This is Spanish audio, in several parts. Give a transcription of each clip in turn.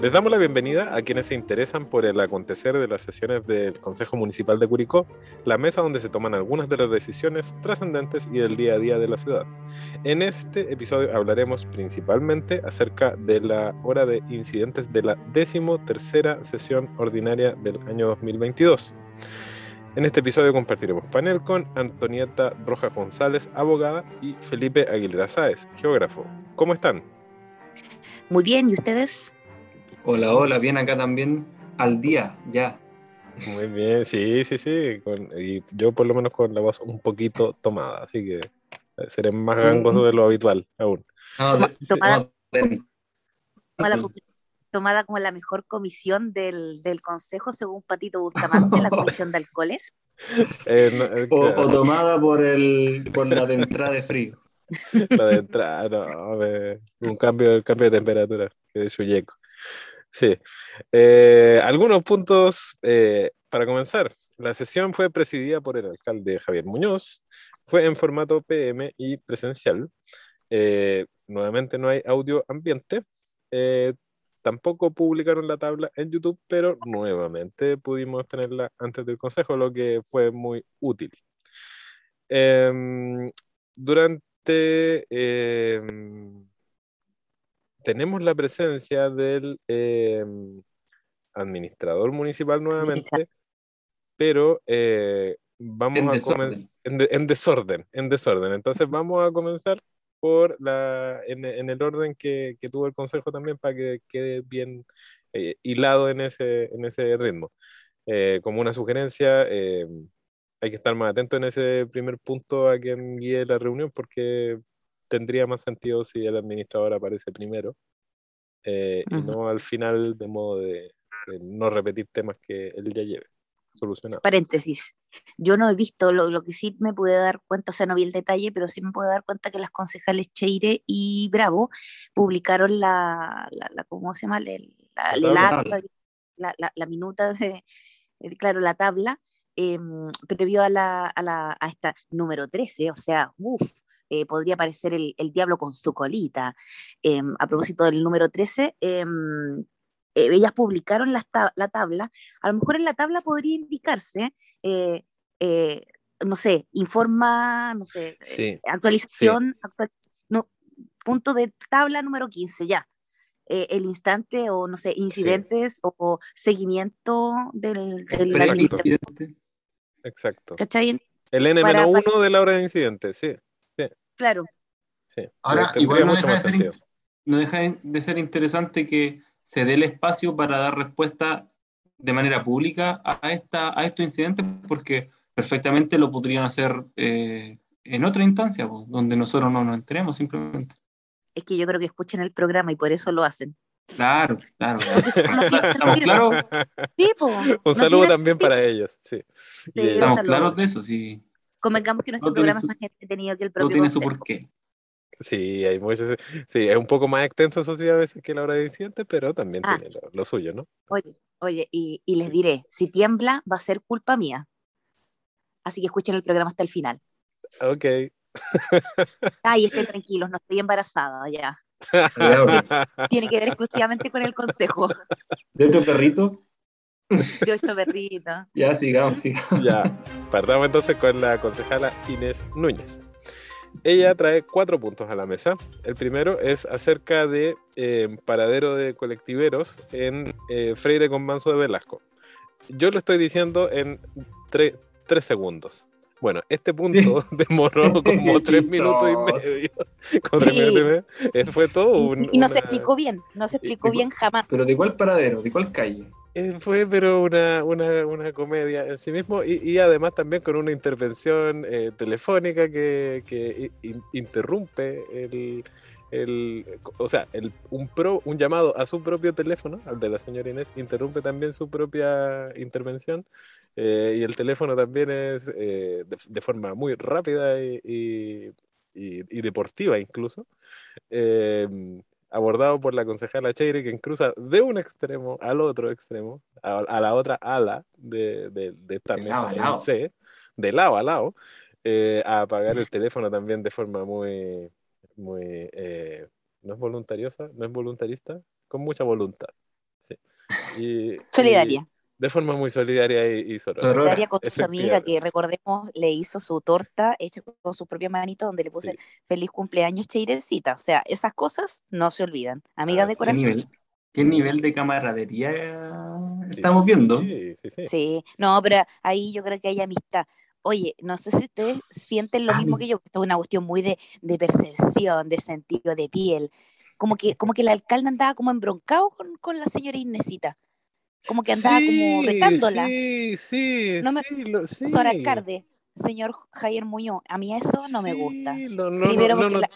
Les damos la bienvenida a quienes se interesan por el acontecer de las sesiones del Consejo Municipal de Curicó, la mesa donde se toman algunas de las decisiones trascendentes y del día a día de la ciudad. En este episodio hablaremos principalmente acerca de la hora de incidentes de la décimo tercera sesión ordinaria del año 2022. En este episodio compartiremos panel con Antonieta Rojas González, abogada, y Felipe Aguilera Sáez, geógrafo. ¿Cómo están? Muy bien, ¿y ustedes? Hola, hola, bien acá también al día, ya. Muy bien, sí, sí, sí. y yo por lo menos con la voz un poquito tomada, así que seré más gangoso de lo habitual aún. tomada, como la mejor comisión del, consejo, según Patito Bustamante, la comisión de alcoholes. Eh, eh, o, tomada por, el, por la de entrada de frío. La de entrada, no, un cambio, cambio de temperatura, que de yeco. Sí. Eh, algunos puntos eh, para comenzar. La sesión fue presidida por el alcalde Javier Muñoz, fue en formato PM y presencial. Eh, nuevamente no hay audio ambiente. tampoco publicaron la tabla en YouTube, pero nuevamente pudimos tenerla antes del consejo, lo que fue muy útil. Em, durante em, tenemos la presencia del em, administrador municipal nuevamente, pero eh, vamos a comenzar en, desorden, en desorden. Entonces vamos a comenzar por la, en, el orden que, tuvo el consejo también para que quede bien eh, hilado en ese, en ese ritmo. Eh, como una sugerencia, em, hay que estar más atento en ese primer punto a quien guíe la reunión porque tendría más sentido si el administrador aparece primero eh, y no al final de modo de, no repetir temas que él ya lleve solucionados. Paréntesis, yo no he visto, lo, que sí me pude dar cuenta, o sea, no vi el detalle, pero sí me pude dar cuenta que las concejales Cheire y Bravo publicaron la, la, ¿cómo se llama? La, la, minuta de, claro, la tabla, eh, previo a, la, a, la, a esta número 13, o sea, uff, eh, podría aparecer el, diablo con su colita. Em, a propósito del número 13, em, eh, ellas publicaron la, tabla. A lo mejor en la tabla podría indicarse, eh, no sé, informa, no sé, actualización, no, punto de tabla número 15, ya. el instante o, no sé, incidentes o, seguimiento del, del Exacto. ¿Cachai? El N-1 de la hora de incidente, sí. Claro. Ahora, igual no deja, de ser, no deja, de ser, interesante que se dé el espacio para dar respuesta de manera pública a, esta, a estos incidentes, porque perfectamente lo podrían hacer eh, en otra instancia, donde nosotros no nos enteremos simplemente. Es que yo creo que escuchan el programa y por eso lo hacen. Claro, claro. ¿Estamos claros? Un saludo también para ellos. Sí. estamos claros de eso, sí. Convengamos que nuestro programa es más entretenido que el propio. No tiene su porqué. Sí, hay muchos, sí, es un poco más extenso, eso sí, a veces que la hora de incidente, pero también ah. tiene lo, suyo, ¿no? Oye, oye, y, y, les diré, si tiembla, va a ser culpa mía. Así que escuchen el programa hasta el final. Ok. Ay, estén tranquilos, no estoy embarazada ya. tiene que ver exclusivamente con el consejo. ¿De otro perrito? De ocho perritos. Ya, sigamos, sigamos. Ya, partamos entonces con la concejala Inés Núñez. Ella trae cuatro puntos a la mesa. El primero es acerca de eh, paradero de colectiveros en eh, Freire con Manso de Velasco. Yo lo estoy diciendo en tres segundos. Bueno, este punto demoró como tres minutos y medio. Sí. Fue todo un, Y no se explicó bien, no se explicó bien jamás. ¿Pero de cuál paradero? ¿De cuál calle? Eh, fue pero una, una, una, comedia en sí mismo y, y, además también con una intervención eh, telefónica que, que interrumpe el, el, o sea, el, un, pro, un llamado a su propio teléfono, al de la señora Inés, interrumpe también su propia intervención eh, y el teléfono también es de, de, forma muy rápida y, y, y deportiva incluso abordado por la concejala Cheire, que cruza de un extremo al otro extremo, a, la otra ala de, de, de esta mesa en C, de lado a lado, eh, a apagar el teléfono también de forma muy, muy, eh, no es voluntariosa, no es voluntarista, con mucha voluntad. Y, solidaria. de forma muy solidaria y, y Solidaria con su amiga que recordemos le hizo su torta hecha con su propia manito donde le puse feliz cumpleaños Cheirecita. O sea, esas cosas no se olvidan. Amiga de corazón. ¿Qué nivel de camaradería estamos viendo? Sí, sí, sí, no, pero ahí yo creo que hay amistad. Oye, no sé si ustedes sienten lo mismo que yo, esto es una cuestión muy de, de, percepción, de sentido de piel. Como que, como que el alcalde andaba como embroncado con, con la señora Inesita. Como que andaba como retándola. Sí, sí, no me, sí, lo, sí. señor Javier Muñoz, a mí eso no me gusta. primero porque,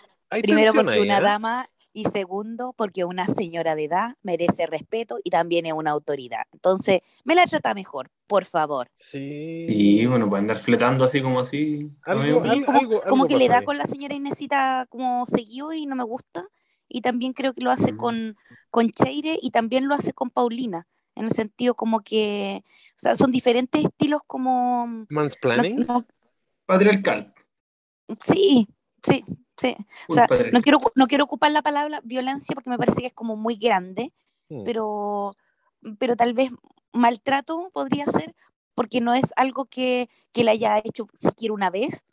primero porque una ¿eh? dama y segundo, porque una señora de edad merece respeto y también es una autoridad. Entonces, me la trata mejor, por favor. Sí. Y bueno, puede andar fletando así como así. como, que le da con la señora Inesita como seguido y no me gusta. Y también creo que lo hace con, con Cheire y también lo hace con Paulina. En el sentido como que, o sea, son diferentes estilos como... Mansplaining. Patriarcal. Sí, sí, Sí, o sea, no quiero, no quiero ocupar la palabra violencia porque me parece que es como muy grande, mm. pero, pero tal vez maltrato podría ser porque no es algo que, que le haya hecho siquiera una vez,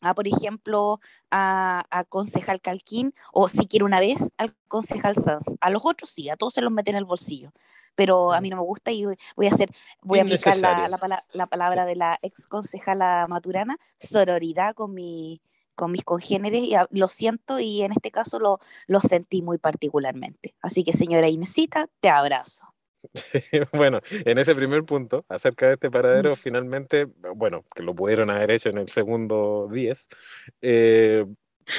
a, por ejemplo, a, a, concejal Calquín o siquiera una vez al concejal Sanz. A los otros sí, a todos se los meten en el bolsillo. Pero a mí no me gusta y voy a hacer, voy a aplicar la, la, la, palabra de la ex concejala Maturana, sororidad con mi, con mis congéneres y lo siento y en este caso lo, lo sentí muy particularmente. Así que señora Inesita, te abrazo. bueno, en ese primer punto, acerca de este paradero, finalmente, bueno, que lo pudieron haber hecho en el segundo 10, eh,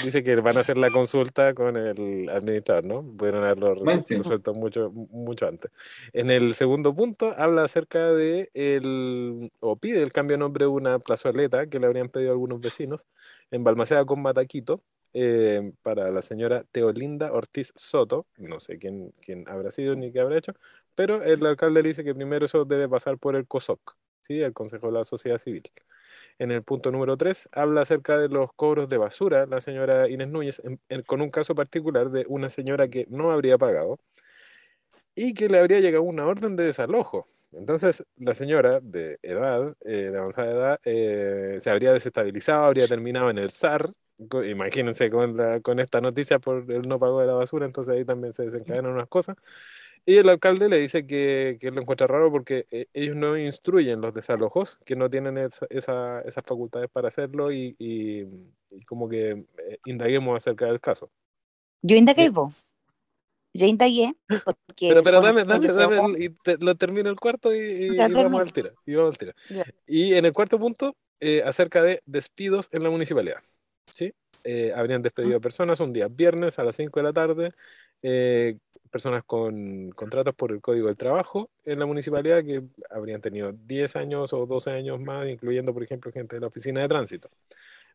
dice que van a hacer la consulta con el administrador, ¿no? Pudieron haberlo resuelto mucho, mucho antes. En el segundo punto habla acerca de el, o pide el cambio de nombre de una plazoleta que le habrían pedido algunos vecinos en Balmaceda con Mataquito. Eh, para la señora Teolinda Ortiz Soto, no sé quién, quién habrá sido ni qué habrá hecho, pero el alcalde le dice que primero eso debe pasar por el COSOC, ¿sí? el Consejo de la Sociedad Civil. En el punto número 3 habla acerca de los cobros de basura, la señora Inés Núñez, con un caso particular de una señora que no habría pagado y que le habría llegado una orden de desalojo. Entonces, la señora de edad, eh, de avanzada edad, eh, se habría desestabilizado, habría terminado en el SAR. Imagínense con, la, con esta noticia por el no pago de la basura, entonces ahí también se desencadenan unas cosas. Y el alcalde le dice que, que lo encuentra raro porque eh, ellos no instruyen los desalojos, que no tienen esa, esas facultades para hacerlo y, y, como que eh, indaguemos acerca del caso. Yo indagué, vos. Yo indagué. Porque, pero, pero dame, dame, dame, y lo termino el cuarto y, vamos al tiro. Y, vamos al tiro. y en el cuarto punto, eh, acerca de despidos en la municipalidad. ¿sí? habrían despedido personas un día viernes a las 5 de la tarde personas con contratos por el Código del Trabajo en la municipalidad que habrían tenido 10 años o 12 años más, incluyendo, por ejemplo, gente de la oficina de tránsito.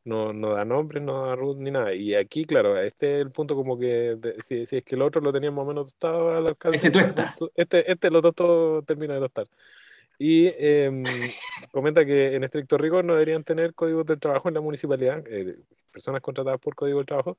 No, no da nombres, no da RUT ni nada. Y aquí, claro, este es el punto como que si, si, es que el otro lo tenía más o menos tostado al alcalde. Ese Este, este lo tostó, termina de tostar. Y em, comenta que en estricto rigor no deberían tener códigos del trabajo en la municipalidad, eh, personas contratadas por código del trabajo,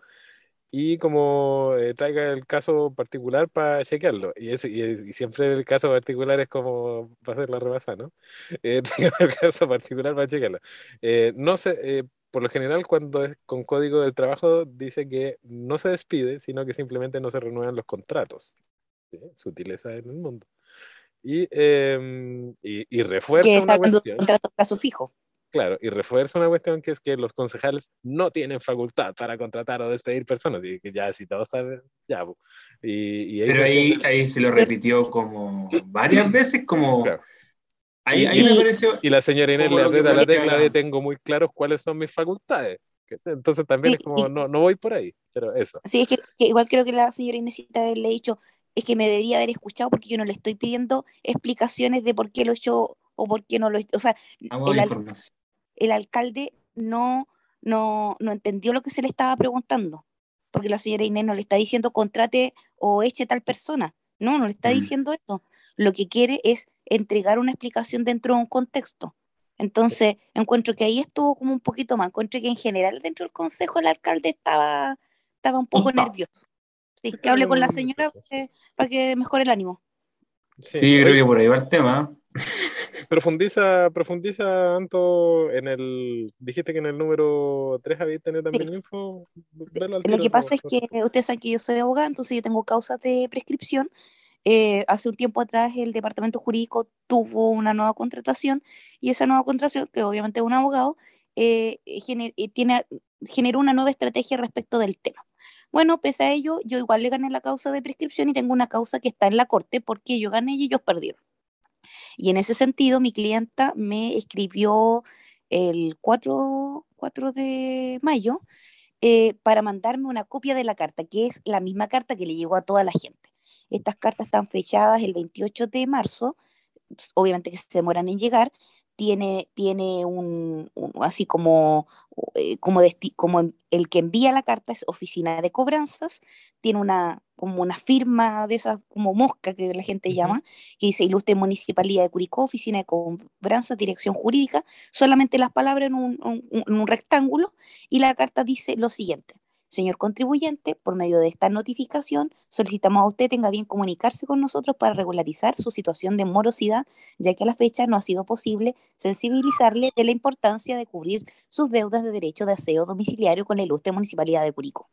y como eh, traiga el caso particular para chequearlo. Y, y, siempre el caso particular es como va a ser la rebasa, ¿no? Eh, traiga el caso particular para chequearlo. Eh, no sé, eh, por lo general cuando es con código del trabajo dice que no se despide, sino que simplemente no se renuevan los contratos. Sutileza en el mundo. Y, em, y, y refuerza una cuestión. Contrato plazo fijo. Claro, y refuerza una cuestión que es que los concejales no tienen facultad para contratar o despedir personas, y que ya si todos saben, ya. Y, Pero ahí, ahí se lo repitió como varias veces, como... Ahí, ahí y, me pareció... Y la señora Inés le aprieta la tecla de tengo muy claros cuáles son mis facultades. Entonces también es como, no, no voy por ahí, pero eso. Sí, es que, igual creo que la señora Inés le he dicho, es que me debería haber escuchado porque yo no le estoy pidiendo explicaciones de por qué lo he hecho o por qué no lo he hecho. O sea, el, el alcalde no, no, no entendió lo que se le estaba preguntando, porque la señora Inés no le está diciendo contrate o eche tal persona, no, no le está mm. diciendo eso. Lo que quiere es entregar una explicación dentro de un contexto. Entonces, encuentro que ahí estuvo como un poquito más. Encuentro que en general dentro del consejo el alcalde estaba, estaba un poco nervioso. Sí, que hable con la señora para que, para que mejore el ánimo. Sí, yo creo que por ahí va el tema. Profundiza, profundiza, Anto, en el. Dijiste que en el número 3 había tenido también info. Lo que pasa es que ustedes saben que yo soy abogada, entonces yo tengo causas de prescripción. Eh, hace un tiempo atrás el departamento jurídico tuvo una nueva contratación y esa nueva contratación, que obviamente es un abogado, eh, eh, tiene, generó una nueva estrategia respecto del tema. Bueno, pese a ello, yo igual le gané la causa de prescripción y tengo una causa que está en la corte porque yo gané y ellos perdieron. Y en ese sentido, mi clienta me escribió el 4, 4 de mayo eh, para mandarme una copia de la carta, que es la misma carta que le llegó a toda la gente. Estas cartas están fechadas el 28 de marzo, obviamente que se demoran en llegar, tiene, tiene un, así como, eh, como, como el que envía la carta es oficina de cobranzas, tiene una, como una firma de esa como mosca que la gente llama, que dice Ilustre Municipalidad de Curicó, Oficina de Cobranzas, Dirección Jurídica, solamente las palabras en un, en un rectángulo, y la carta dice lo siguiente. Señor contribuyente, por medio de esta notificación, solicitamos a usted tenga bien comunicarse con nosotros para regularizar su situación de morosidad, ya que a la fecha no ha sido posible sensibilizarle de la importancia de cubrir sus deudas de derecho de aseo domiciliario con la ilustre Municipalidad de Curicó.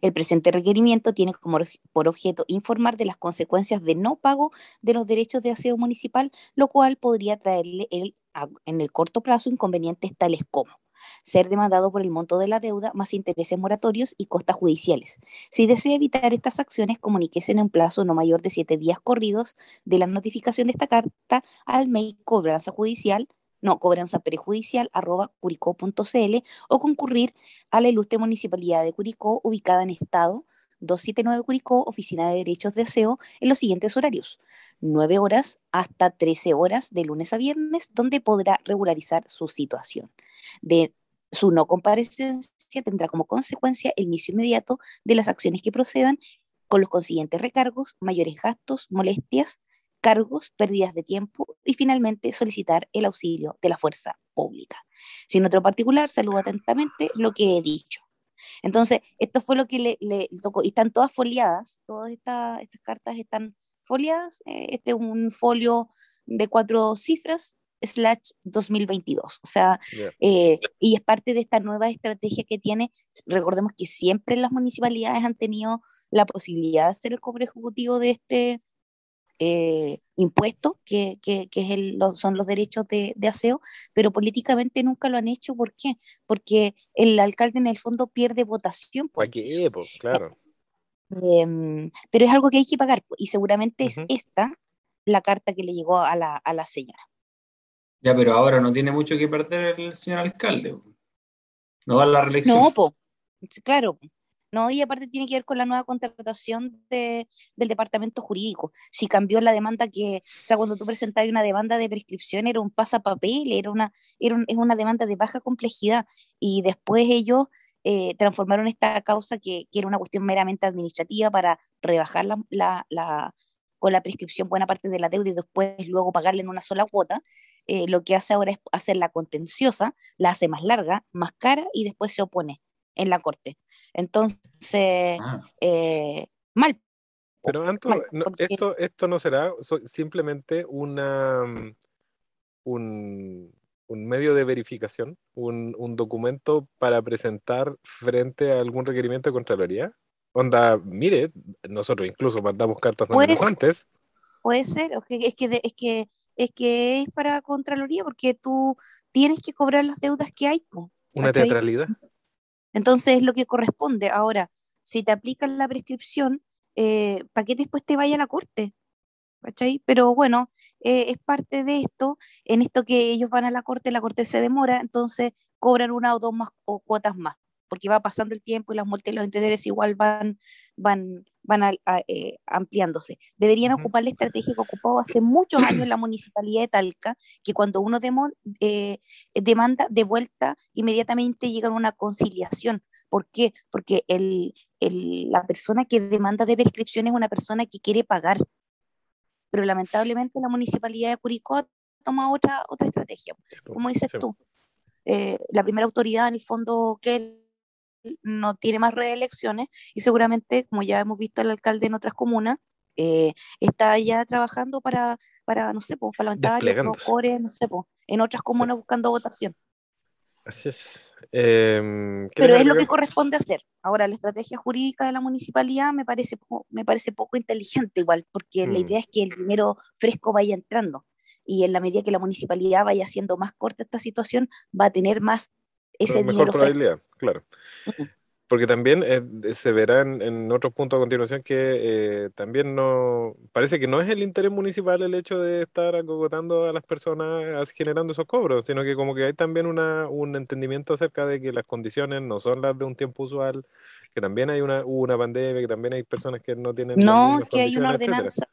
El presente requerimiento tiene como por objeto informar de las consecuencias de no pago de los derechos de aseo municipal, lo cual podría traerle en el corto plazo inconvenientes tales como ser demandado por el monto de la deuda más intereses moratorios y costas judiciales. Si desea evitar estas acciones, comuníquese en un plazo no mayor de siete días corridos de la notificación de esta carta al mail cobranza judicial no, cobranza prejudicial arroba curicó.cl o concurrir a la ilustre municipalidad de Curicó ubicada en estado 279 Curicó, Oficina de Derechos de Aseo, en los siguientes horarios. 9 horas hasta 13 horas de lunes a viernes, donde podrá regularizar su situación. De su no comparecencia tendrá como consecuencia el inicio inmediato de las acciones que procedan con los consiguientes recargos, mayores gastos, molestias, cargos, pérdidas de tiempo y finalmente solicitar el auxilio de la fuerza pública. Sin otro particular, saludo atentamente lo que he dicho. Entonces, esto fue lo que le, tocó, y están todas foliadas, todas estas cartas están foliadas, eh, este es un folio de cuatro cifras, slash 2022. O sea, eh, y es parte de esta nueva estrategia que tiene. Recordemos que siempre las municipalidades han tenido la posibilidad de hacer el cobro ejecutivo de este eh, impuesto, que, que, que es el, son los derechos de, de, aseo, pero políticamente nunca lo han hecho. ¿Por qué? Porque el alcalde en el fondo pierde votación. Por? Pues, claro. Em, pero es algo que hay que pagar y seguramente es esta la carta que le llegó a la, a la señora. Ya, pero ahora no tiene mucho que perder el señor alcalde. No va a la reelección. No, po. claro. No, y aparte tiene que ver con la nueva contratación de, del departamento jurídico. Si cambió la demanda que, o sea, cuando tú presentabas una demanda de prescripción era un pasapapel, era una, era es una demanda de baja complejidad. Y después ellos eh, transformaron esta causa que, que, era una cuestión meramente administrativa para rebajar la, la, la, con la prescripción buena parte de la deuda y después luego pagarle en una sola cuota. Eh, lo que hace ahora es hacerla contenciosa, la hace más larga, más cara y después se opone en la corte. Entonces, ah. eh, mal. Pero Anto, esto, esto no será simplemente una, mm, un, un medio de verificación, un, un, documento para presentar frente a algún requerimiento de Contraloría. Onda, mire, nosotros incluso mandamos cartas antes. Puede ser, es que, es que es que es para Contraloría porque tú tienes que cobrar las deudas que hay. Una teatralidad. Entonces es lo que corresponde. Ahora, si te aplican la prescripción, eh, ¿para qué después te vaya a la corte? ¿Cachai? Pero bueno, eh, es parte de esto. En esto que ellos van a la corte, la corte se demora, entonces cobran una o dos más o cuotas más porque va pasando el tiempo y las multas y los intereses igual van, van, van eh, ampliándose. Deberían ocupar la estrategia que ocupó hace muchos años la municipalidad de Talca, que cuando uno eh, demanda de vuelta, inmediatamente llega a una conciliación. ¿Por qué? Porque el, el, la persona que demanda de prescripción es una persona que quiere pagar. Pero lamentablemente la municipalidad de Curicó toma otra, otra estrategia. Como dices tú, eh, la primera autoridad en el fondo que no tiene más reelecciones y seguramente, como ya hemos visto el alcalde en otras comunas, eh, está ya trabajando para, para no sé, pues, parlamentarios, no sé, pues, en otras comunas buscando votación. Así es. Em, Pero es lo que corresponde hacer. Ahora, la estrategia jurídica de la municipalidad me parece, me parece poco inteligente igual, porque la mm. idea es que el dinero fresco vaya entrando. Y en la medida que la municipalidad vaya haciendo más corta esta situación, va a tener más ese mejor probabilidad, claro. Porque también eh, se verá en, otros puntos a continuación que eh, también no, parece que no es el interés municipal el hecho de estar acogotando a las personas generando esos cobros, sino que como que hay también una, un entendimiento acerca de que las condiciones no son las de un tiempo usual, que también hay una, una pandemia, que también hay personas que no tienen... No, que hay una ordenanza.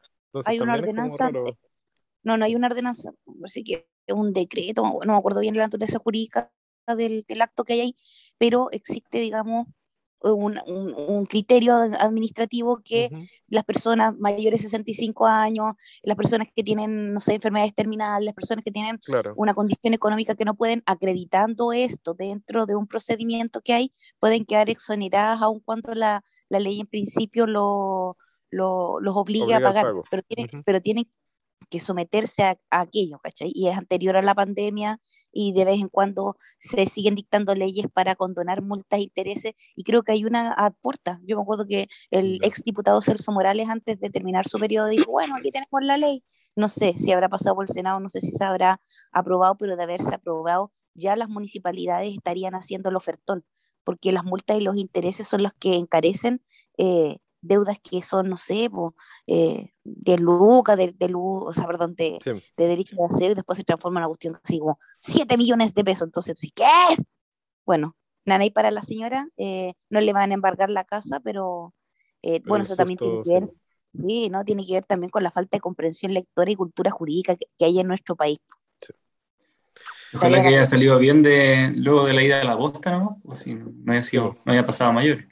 hay una ordenanza. No, no hay una ordenanza, así que es un decreto, no me acuerdo bien la naturaleza jurídica del, del acto que hay ahí, pero existe, digamos, un, un, criterio administrativo que las personas mayores de 65 años, las personas que tienen, no sé, enfermedades terminales, las personas que tienen una condición económica que no pueden, acreditando esto dentro de un procedimiento que hay, pueden quedar exoneradas aun cuando la, la ley en principio lo, lo, los obligue a pagar, pero tienen, pero tienen que someterse a, aquello, ¿cachai? Y es anterior a la pandemia y de vez en cuando se siguen dictando leyes para condonar multas e intereses y creo que hay una aporta. Yo me acuerdo que el ex diputado Celso Morales antes de terminar su periodo dijo, bueno, aquí tenemos la ley. No sé si habrá pasado por el Senado, no sé si se habrá aprobado, pero de haberse aprobado ya las municipalidades estarían haciendo el ofertón, porque las multas y los intereses son los que encarecen eh, deudas que son, no sé, eh, de Luca, de, de o sea, perdón, de, de derecho de hacer, y después se transforma en una cuestión así como 7 millones de pesos. Entonces, ¿qué? Bueno, y para la señora, eh, no le van a embargar la casa, pero, eh, bueno, eso también tiene que ver, sí. ¿no? Tiene que ver también con la falta de comprensión lectora y cultura jurídica que, hay en nuestro país. Ojalá que haya salido bien de, luego de la ida de la bosta, ¿no? O si no haya, sido, no haya pasado a mayores.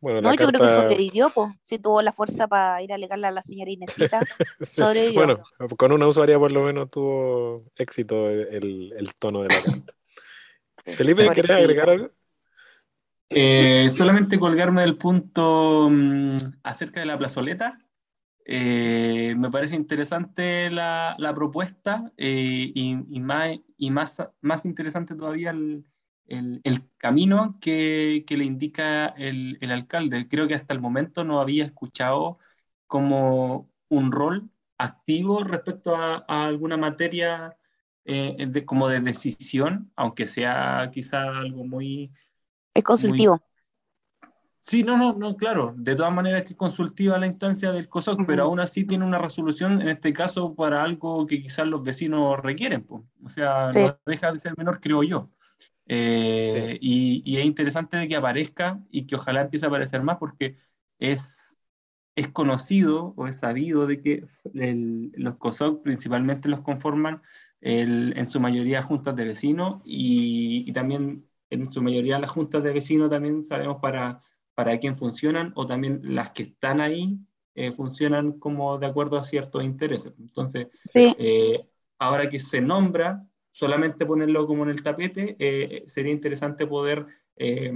Bueno, no, yo creo que sobrevivió, pues. Si tuvo la fuerza para ir a alegarle a la señora Inesita, sobrevivió. Bueno, con una usuaria por lo menos tuvo éxito el, el tono de la carta. Felipe, ¿querés agregar algo? Eh, solamente colgarme del punto mm, acerca de la plazoleta. Eh, me parece interesante la, la propuesta eh, y, y, más, y más, más interesante todavía el, el, camino que, le indica el, alcalde. Creo que hasta el momento no había escuchado como un rol activo respecto a, alguna materia eh, de, como de decisión, aunque sea quizá algo muy... Es consultivo. Sí, no, no, no, claro. De todas maneras que es consultiva la instancia del COSOC, pero aún así tiene una resolución, en este caso, para algo que quizás los vecinos requieren. O sea, no deja de ser menor, creo yo. Eh, y, es interesante de que aparezca y que ojalá empiece a aparecer más porque es, es conocido o es sabido de que los COSOC principalmente los conforman en su mayoría juntas de vecinos y, también en su mayoría las juntas de vecinos también sabemos para, para quién funcionan o también las que están ahí eh, funcionan como de acuerdo a ciertos intereses. Entonces, eh, ahora que se nombra, solamente ponerlo como en el tapete, eh, sería interesante poder eh,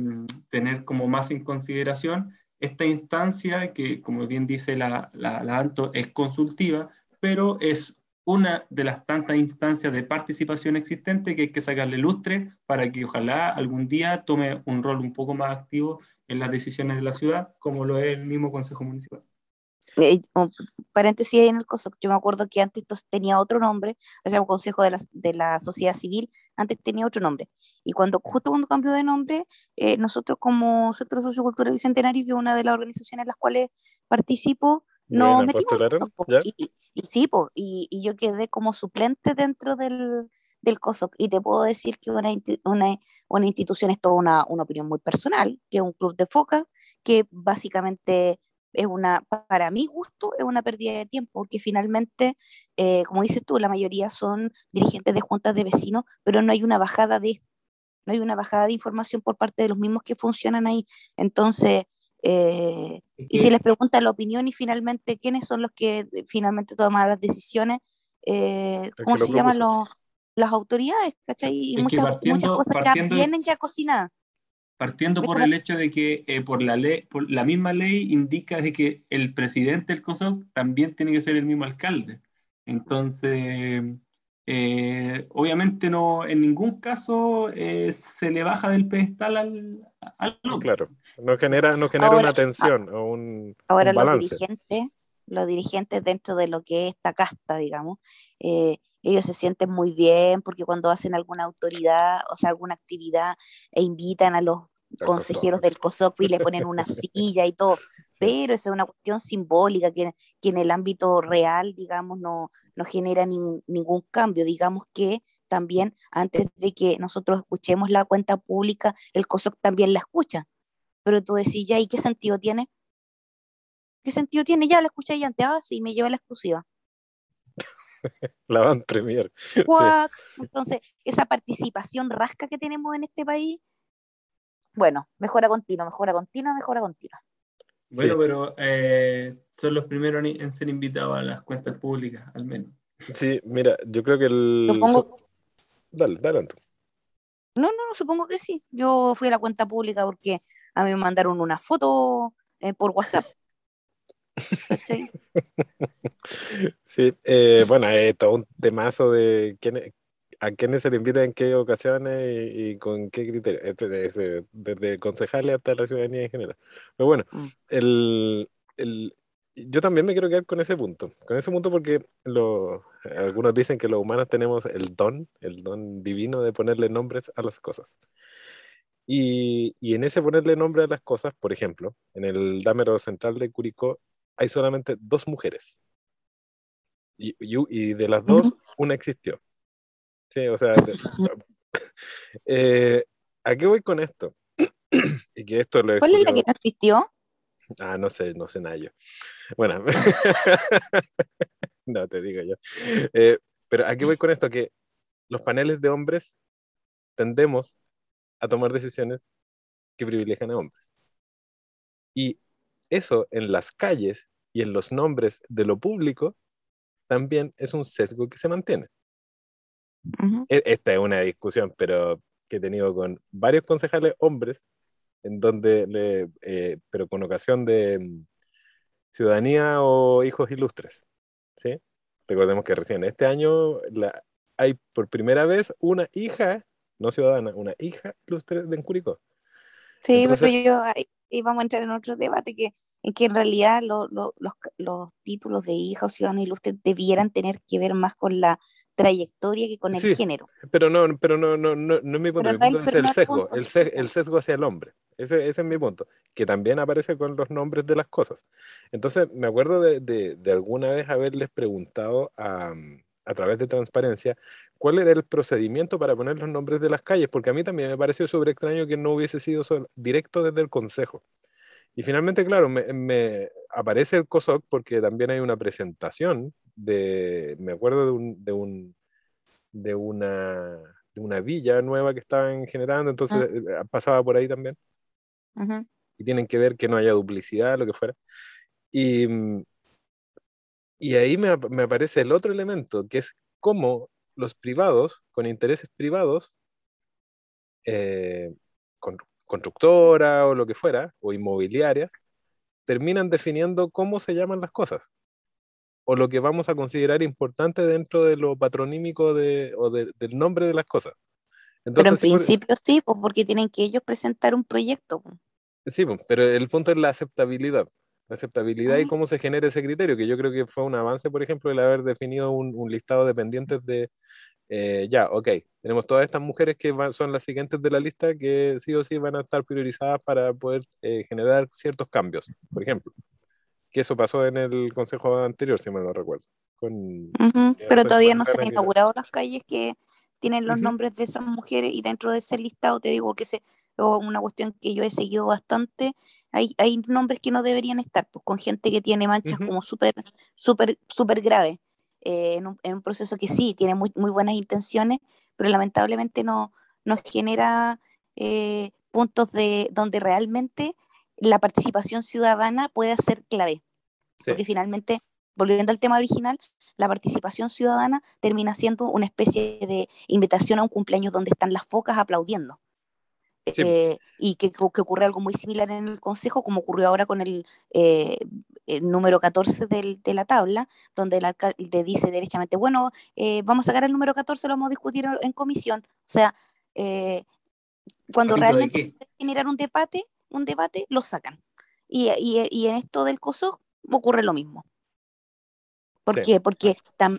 tener como más en consideración esta instancia que, como bien dice la, la, la, ANTO, es consultiva, pero es una de las tantas instancias de participación existente que hay que sacarle lustre para que ojalá algún día tome un rol un poco más activo en las decisiones de la ciudad, como lo es el mismo Consejo Municipal. Eh, paréntesis en el COSOC, yo me acuerdo que antes tenía otro nombre, o sea, un consejo de la, de la sociedad civil, antes tenía otro nombre. Y cuando justo cuando cambió de nombre, eh, nosotros como Centro de Sociocultura Bicentenario, que es una de las organizaciones en las cuales participo, no metimos. Y, y, sí, y, y, yo quedé como suplente dentro del, del COSOC. Y te puedo decir que una, una, una institución es toda una, una opinión muy personal, que es un club de foca, que básicamente es una, para mi gusto, es una pérdida de tiempo, porque finalmente, eh, como dices tú, la mayoría son dirigentes de juntas de vecinos, pero no hay una bajada de, no hay una bajada de información por parte de los mismos que funcionan ahí. Entonces, eh, y si les preguntan la opinión y finalmente quiénes son los que finalmente toman las decisiones, eh, ¿cómo se llaman los, las autoridades? ¿cachai? Y muchas, muchas cosas ya vienen ya cocinadas. Partiendo por el hecho de que eh, por, la ley, por la misma ley indica de que el presidente del COSOC también tiene que ser el mismo alcalde. Entonces, eh, obviamente no, en ningún caso eh, se le baja del pedestal al, al Claro, no genera, no genera una tensión o un, ahora los dirigentes, los dirigentes dentro de lo que es esta casta, digamos, eh, ellos se sienten muy bien porque cuando hacen alguna autoridad, o sea, alguna actividad e invitan a los consejeros del COSOC y le ponen una silla y todo, pero eso es una cuestión simbólica que, que en el ámbito real, digamos, no, no genera ningún cambio. Digamos que también antes de que nosotros escuchemos la cuenta pública, el COSOC también la escucha. Pero tú decís, ya, ¿y qué sentido tiene? ¿Qué sentido tiene? Ya la escuché ya antes, ah, sí, me lleva la exclusiva. la van premier. Entonces, esa participación rasca que tenemos en este país, bueno, mejora continua, mejora continua, mejora continua. Bueno, pero eh, son los primeros en ser invitados a las cuentas públicas, al menos. Sí, mira, yo creo que el... Supongo... Dale, dale. No, no, supongo que sí. Yo fui a la cuenta pública porque a mí me mandaron una foto eh, por WhatsApp. sí, eh, bueno, es todo un temazo de quién, a quiénes se le invita en qué ocasiones y, con qué criterios, este, desde, desde concejales hasta la ciudadanía en general. Pero bueno, mm. el, el, yo también me quiero quedar con ese punto, con ese punto porque lo, algunos dicen que los humanos tenemos el don, el don divino de ponerle nombres a las cosas. Y, y en ese ponerle nombre a las cosas, por ejemplo, en el Dámero Central de Curicó hay solamente dos mujeres. Y, y de las dos, una existió. Sí, o sea, eh, ¿a qué voy con esto? y que esto lo ¿Cuál es la que no existió? Ah, no sé, no sé nada yo. Bueno, no te digo yo. Eh, pero ¿a qué voy con esto? Que los paneles de hombres tendemos a tomar decisiones que privilegian a hombres. Y eso en las calles y en los nombres de lo público también es un sesgo que se mantiene. E, esta es una discusión, pero que he tenido con varios concejales hombres, en donde, le, eh, pero con ocasión de mm, ciudadanía o hijos ilustres. ¿sí? Recordemos que recién este año la, hay por primera vez una hija, no ciudadana, una hija ilustre de Curicó. Sí, pero yo ahí, vamos a entrar en otro debate que, en que en realidad los, los, títulos de hija o ciudadana ilustre debieran tener que ver más con la trayectoria que con el género. Pero no, pero no, no, no, no es mi punto, mi punto es el sesgo, el, el, sesgo hacia el hombre. Ese, ese, es mi punto, que también aparece con los nombres de las cosas. Entonces, me acuerdo de, de, de alguna vez haberles preguntado a, a, través de transparencia cuál era el procedimiento para poner los nombres de las calles, porque a mí también me pareció súper extraño que no hubiese sido directo desde el consejo. Y finalmente, claro, me, me aparece el COSOC porque también hay una presentación de, me acuerdo de, un, de, un, de, una, de una villa nueva que estaban generando, entonces ah. eh, eh, pasaba por ahí también. Y tienen que ver que no haya duplicidad, lo que fuera. Y, mm, y ahí me, me aparece el otro elemento, que es cómo los privados, con intereses privados, eh, con constructora o lo que fuera, o inmobiliaria, terminan definiendo cómo se llaman las cosas o lo que vamos a considerar importante dentro de lo patronímico de, o del nombre de las cosas. pero en principio sí, porque tienen que ellos presentar un proyecto. Sí, pero el punto es la aceptabilidad. La aceptabilidad y cómo se genera ese criterio, que yo creo que fue un avance, por ejemplo, el haber definido un, un listado de pendientes de, eh, ya, ok, tenemos todas estas mujeres que son las siguientes de la lista que sí o sí van a estar priorizadas para poder eh, generar ciertos cambios, por ejemplo que eso pasó en el consejo anterior, si me lo recuerdo. Pero todavía no se han inaugurado las calles que tienen los nombres de esas mujeres y dentro de ese listado te digo que es una cuestión que yo he seguido bastante, hay, hay nombres que no deberían estar, pues con gente que tiene manchas como súper, súper, súper graves, eh, en, un, proceso que sí, tiene muy, muy buenas intenciones, pero lamentablemente no, nos genera eh, puntos de donde realmente la participación ciudadana puede ser clave. Porque finalmente, volviendo al tema original, la participación ciudadana termina siendo una especie de invitación a un cumpleaños donde están las focas aplaudiendo. Eh, y que, que, ocurre algo muy similar en el Consejo, como ocurrió ahora con el, eh, número 14 del, de la tabla, donde el alcalde dice derechamente, bueno, eh, vamos a sacar el número 14, lo vamos a discutir en comisión. O sea, cuando realmente se generar un debate, un debate, lo sacan. Y, y, y en esto del COSO ocurre lo mismo. ¿Por qué? Porque,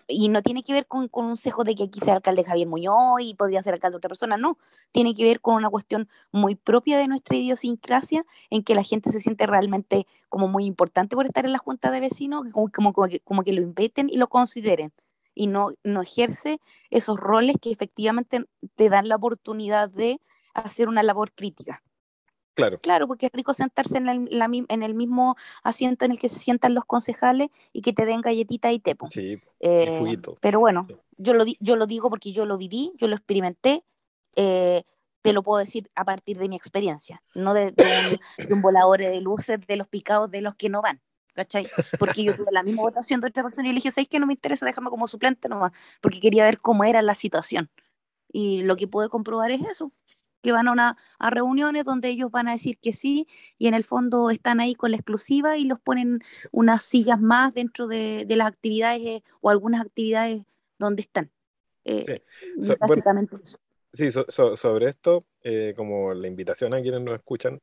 y no tiene que ver con, con, un cejo de que aquí sea alcalde Javier Muñoz y podría ser alcalde de otra persona, no. Tiene que ver con una cuestión muy propia de nuestra idiosincrasia, en que la gente se siente realmente como muy importante por estar en la junta de vecinos, como, como, como, que, como que lo inviten y lo consideren, y no, no ejerce esos roles que efectivamente te dan la oportunidad de hacer una labor crítica. Claro. Claro, porque es rico sentarse en el, en el, mismo asiento en el que se sientan los concejales y que te den galletita y tepo. Sí, eh, pero bueno, yo, lo, yo lo digo porque yo lo viví, yo lo experimenté, eh, te lo puedo decir a partir de mi experiencia, no de, un, volador de luces de los picados de los que no van. ¿Cachai? Porque yo tuve la misma votación de otra persona y le dije, ¿sabes que no me interesa? Déjame como suplente nomás, porque quería ver cómo era la situación. Y lo que pude comprobar es eso, que van a, una, a reuniones donde ellos van a decir que sí y en el fondo están ahí con la exclusiva y los ponen unas sillas más dentro de, las actividades eh, o algunas actividades donde están. Eh, sí. básicamente eso. Sí, sobre esto, eh, como la invitación a quienes nos escuchan,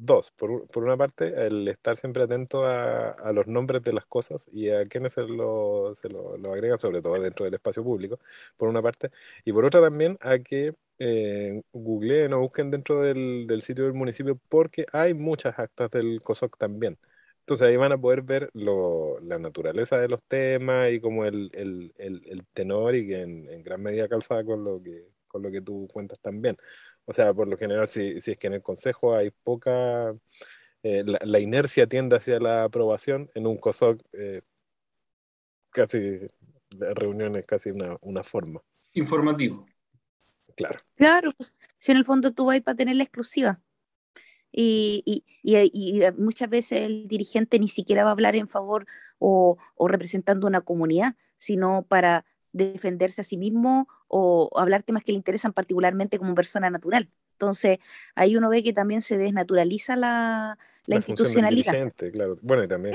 dos. Por, por, una parte, el estar siempre atento a, a, los nombres de las cosas y a quienes se lo, se lo, lo agregan, sobre todo dentro del espacio público, por una parte. Y por otra también a que eh, googleen o busquen dentro del, del, sitio del municipio porque hay muchas actas del COSOC también. Entonces ahí van a poder ver lo, la naturaleza de los temas y como el, el, el, tenor y que en, en, gran medida calzada con lo que, con lo que tú cuentas también. O sea, por lo general, si, si es que en el Consejo hay poca, eh, la, inercia tiende hacia la aprobación, en un COSOC eh, casi, la reunión es casi una, una forma. Informativo. Claro. Claro, pues, si en el fondo tú vas para tener la exclusiva. Y, y, y, y, muchas veces el dirigente ni siquiera va a hablar en favor o, o representando una comunidad, sino para defenderse a sí mismo o hablar temas que le interesan particularmente como persona natural. Entonces, ahí uno ve que también se desnaturaliza la, la, institucionalidad. Claro. Bueno, y también.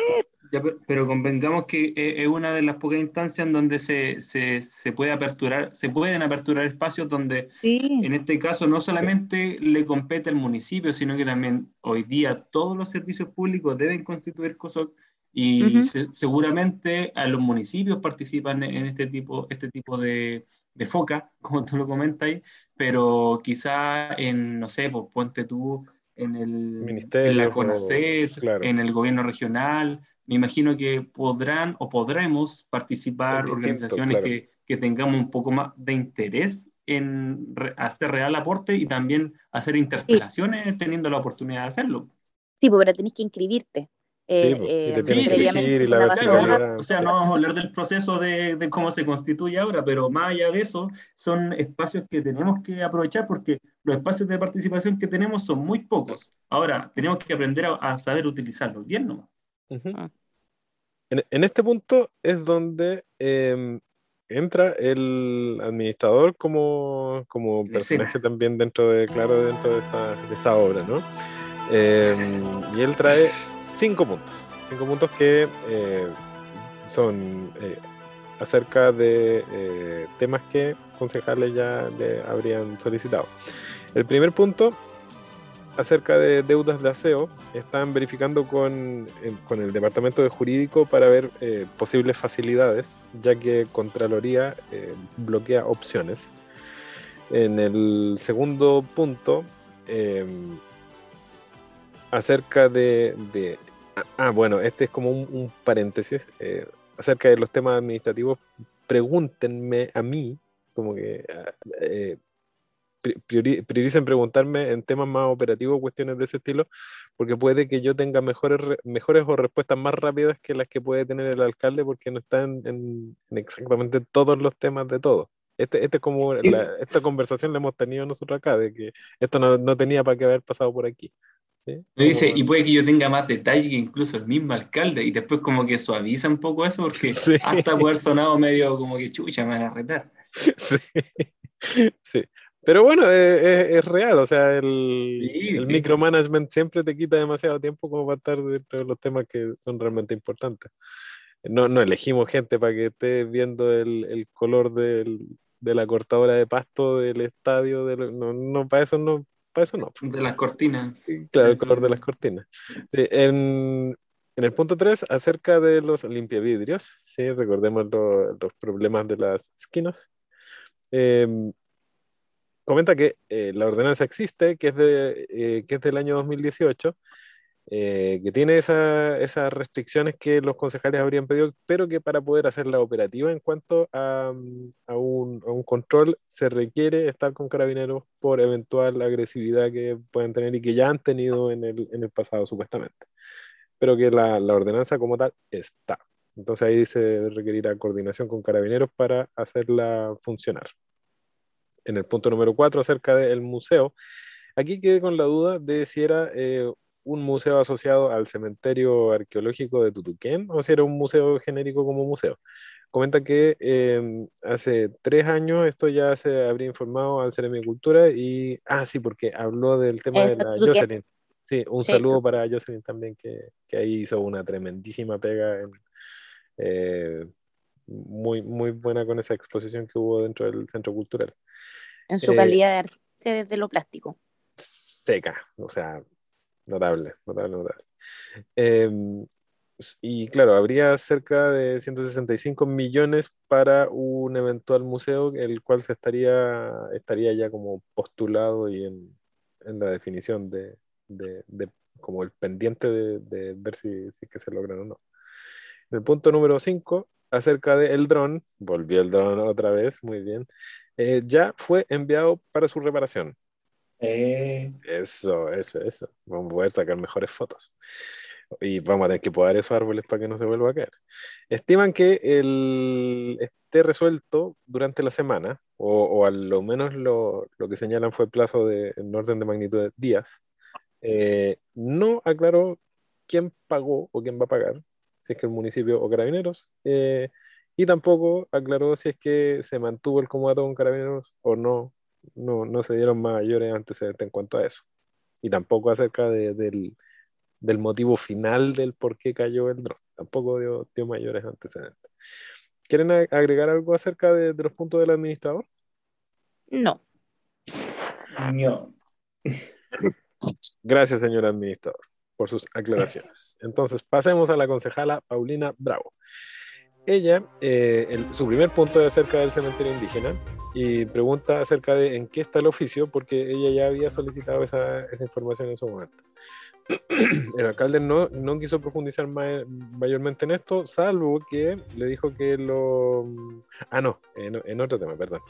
pero, convengamos que e, es una de las pocas instancias en donde se, se, se puede aperturar, se pueden aperturar espacios donde, en este caso, no solamente le compete al municipio, sino que también hoy día todos los servicios públicos deben constituir COSOC y seguramente a los municipios participan en este tipo, este tipo de, de foca, como tú lo comentas ahí, pero quizá en, no sé, pues ponte tú en el Ministerio, en la CONACET, en el gobierno regional, me imagino que podrán o podremos participar organizaciones que, que, tengamos un poco más de interés en hacer real aporte y también hacer interpelaciones teniendo la oportunidad de hacerlo. Sí, pues, pero tenés que inscribirte. Eh, eh, y la O sea, no vamos a hablar del proceso de, de, cómo se constituye ahora, pero más allá de eso, son espacios que tenemos que aprovechar porque los espacios de participación que tenemos son muy pocos. Ahora, tenemos que aprender a, saber utilizarlos bien, ¿no? Ah. en, en, este punto es donde em, entra el administrador como, como personaje también dentro de, claro, dentro de esta, de esta obra, ¿no? Em, y él trae cinco puntos. Cinco puntos que eh, son eh, acerca de eh, temas que concejales ya le habrían solicitado. El primer punto, acerca de deudas de aseo, están verificando con, con el Departamento de Jurídico para ver posibles facilidades, ya que Contraloría bloquea opciones. En el segundo punto, acerca de, Ah, ah, bueno, este es como un, paréntesis. Eh, acerca de los temas administrativos, pregúntenme a mí, como que ah, eh, prioricen preguntarme en temas más operativos, cuestiones de ese estilo, porque puede que yo tenga mejores, mejores o respuestas más rápidas que las que puede tener el alcalde, porque no está en, exactamente todos los temas de todo. Este, este es como esta conversación la hemos tenido nosotros acá, de que esto no, no tenía para qué haber pasado por aquí. Me dice, y puede que yo tenga más detalle que incluso el mismo alcalde, y después como que suaviza un poco eso, porque hasta puede haber sonado medio como que chucha, me van a retar. Sí. sí. Pero bueno, es, real, o sea, el, micromanagement siempre te quita demasiado tiempo como para estar dentro de los temas que son realmente importantes. No, no elegimos gente para que esté viendo el, color de la cortadora de pasto del estadio, de, no, no, para eso no, para eso no. De las cortinas. Claro, el color de las cortinas. en, el punto 3, acerca de los limpiavidrios, ¿sí? recordemos los problemas de las esquinas. Em, comenta que eh, la ordenanza existe, que es, de, eh, que es del año 2018, eh, que tiene esas restricciones que los concejales habrían pedido, pero que para poder hacerla operativa en cuanto a, a, un, control se requiere estar con carabineros por eventual agresividad que pueden tener y que ya han tenido en el, pasado supuestamente, pero que la, ordenanza como tal está. Entonces ahí se requerirá coordinación con carabineros para hacerla funcionar. En el punto número 4 acerca del museo, aquí quedé con la duda de si era eh, un museo asociado al cementerio arqueológico de Tutuquén o si era un museo genérico como museo. Comenta que em, hace tres años esto ya se habría informado al Cultura y, ah, sí, porque habló del tema de la Jocelyn. Sí, un saludo para Jocelyn también, que, que, ahí hizo una tremendísima pega, eh, muy, muy buena con esa exposición que hubo dentro del Centro Cultural. En su calidad de arte de lo plástico. Seca, o sea, Notable, notable, notable. Em, y claro, habría cerca de 165 millones para un eventual museo, el cual se estaría, estaría ya como postulado y en, la definición de, como el pendiente de, ver si, si que se logran o no. El punto número 5, acerca del dron, volvió el dron otra vez, muy bien, eh, ya fue enviado para su reparación. Eh. Eso, eso, eso. Vamos a poder sacar mejores fotos. Y vamos a tener que podar esos árboles para que no se vuelva a caer. Estiman que el, esté resuelto durante la semana, o, o a lo menos lo, lo, que señalan fue plazo de, en orden de magnitud de días. Eh, no aclaró quién pagó o quién va a pagar, si es que el municipio o carabineros. Eh, y tampoco aclaró si es que se mantuvo el comodato con carabineros o no no, no se dieron mayores antecedentes en cuanto a eso. Y tampoco acerca del, del, motivo final del por qué cayó el dron. Tampoco dio, dio mayores antecedentes. ¿Quieren agregar algo acerca de, los puntos del administrador? No. No. Gracias, señor administrador, por sus aclaraciones. Entonces, pasemos a la concejala Paulina Bravo. Ella, eh, su primer punto es acerca del cementerio indígena y pregunta acerca de en qué está el oficio, porque ella ya había solicitado esa, esa información en su momento. El alcalde no, no quiso profundizar mayormente en esto, salvo que le dijo que lo... Ah, no, en, otro tema, perdón.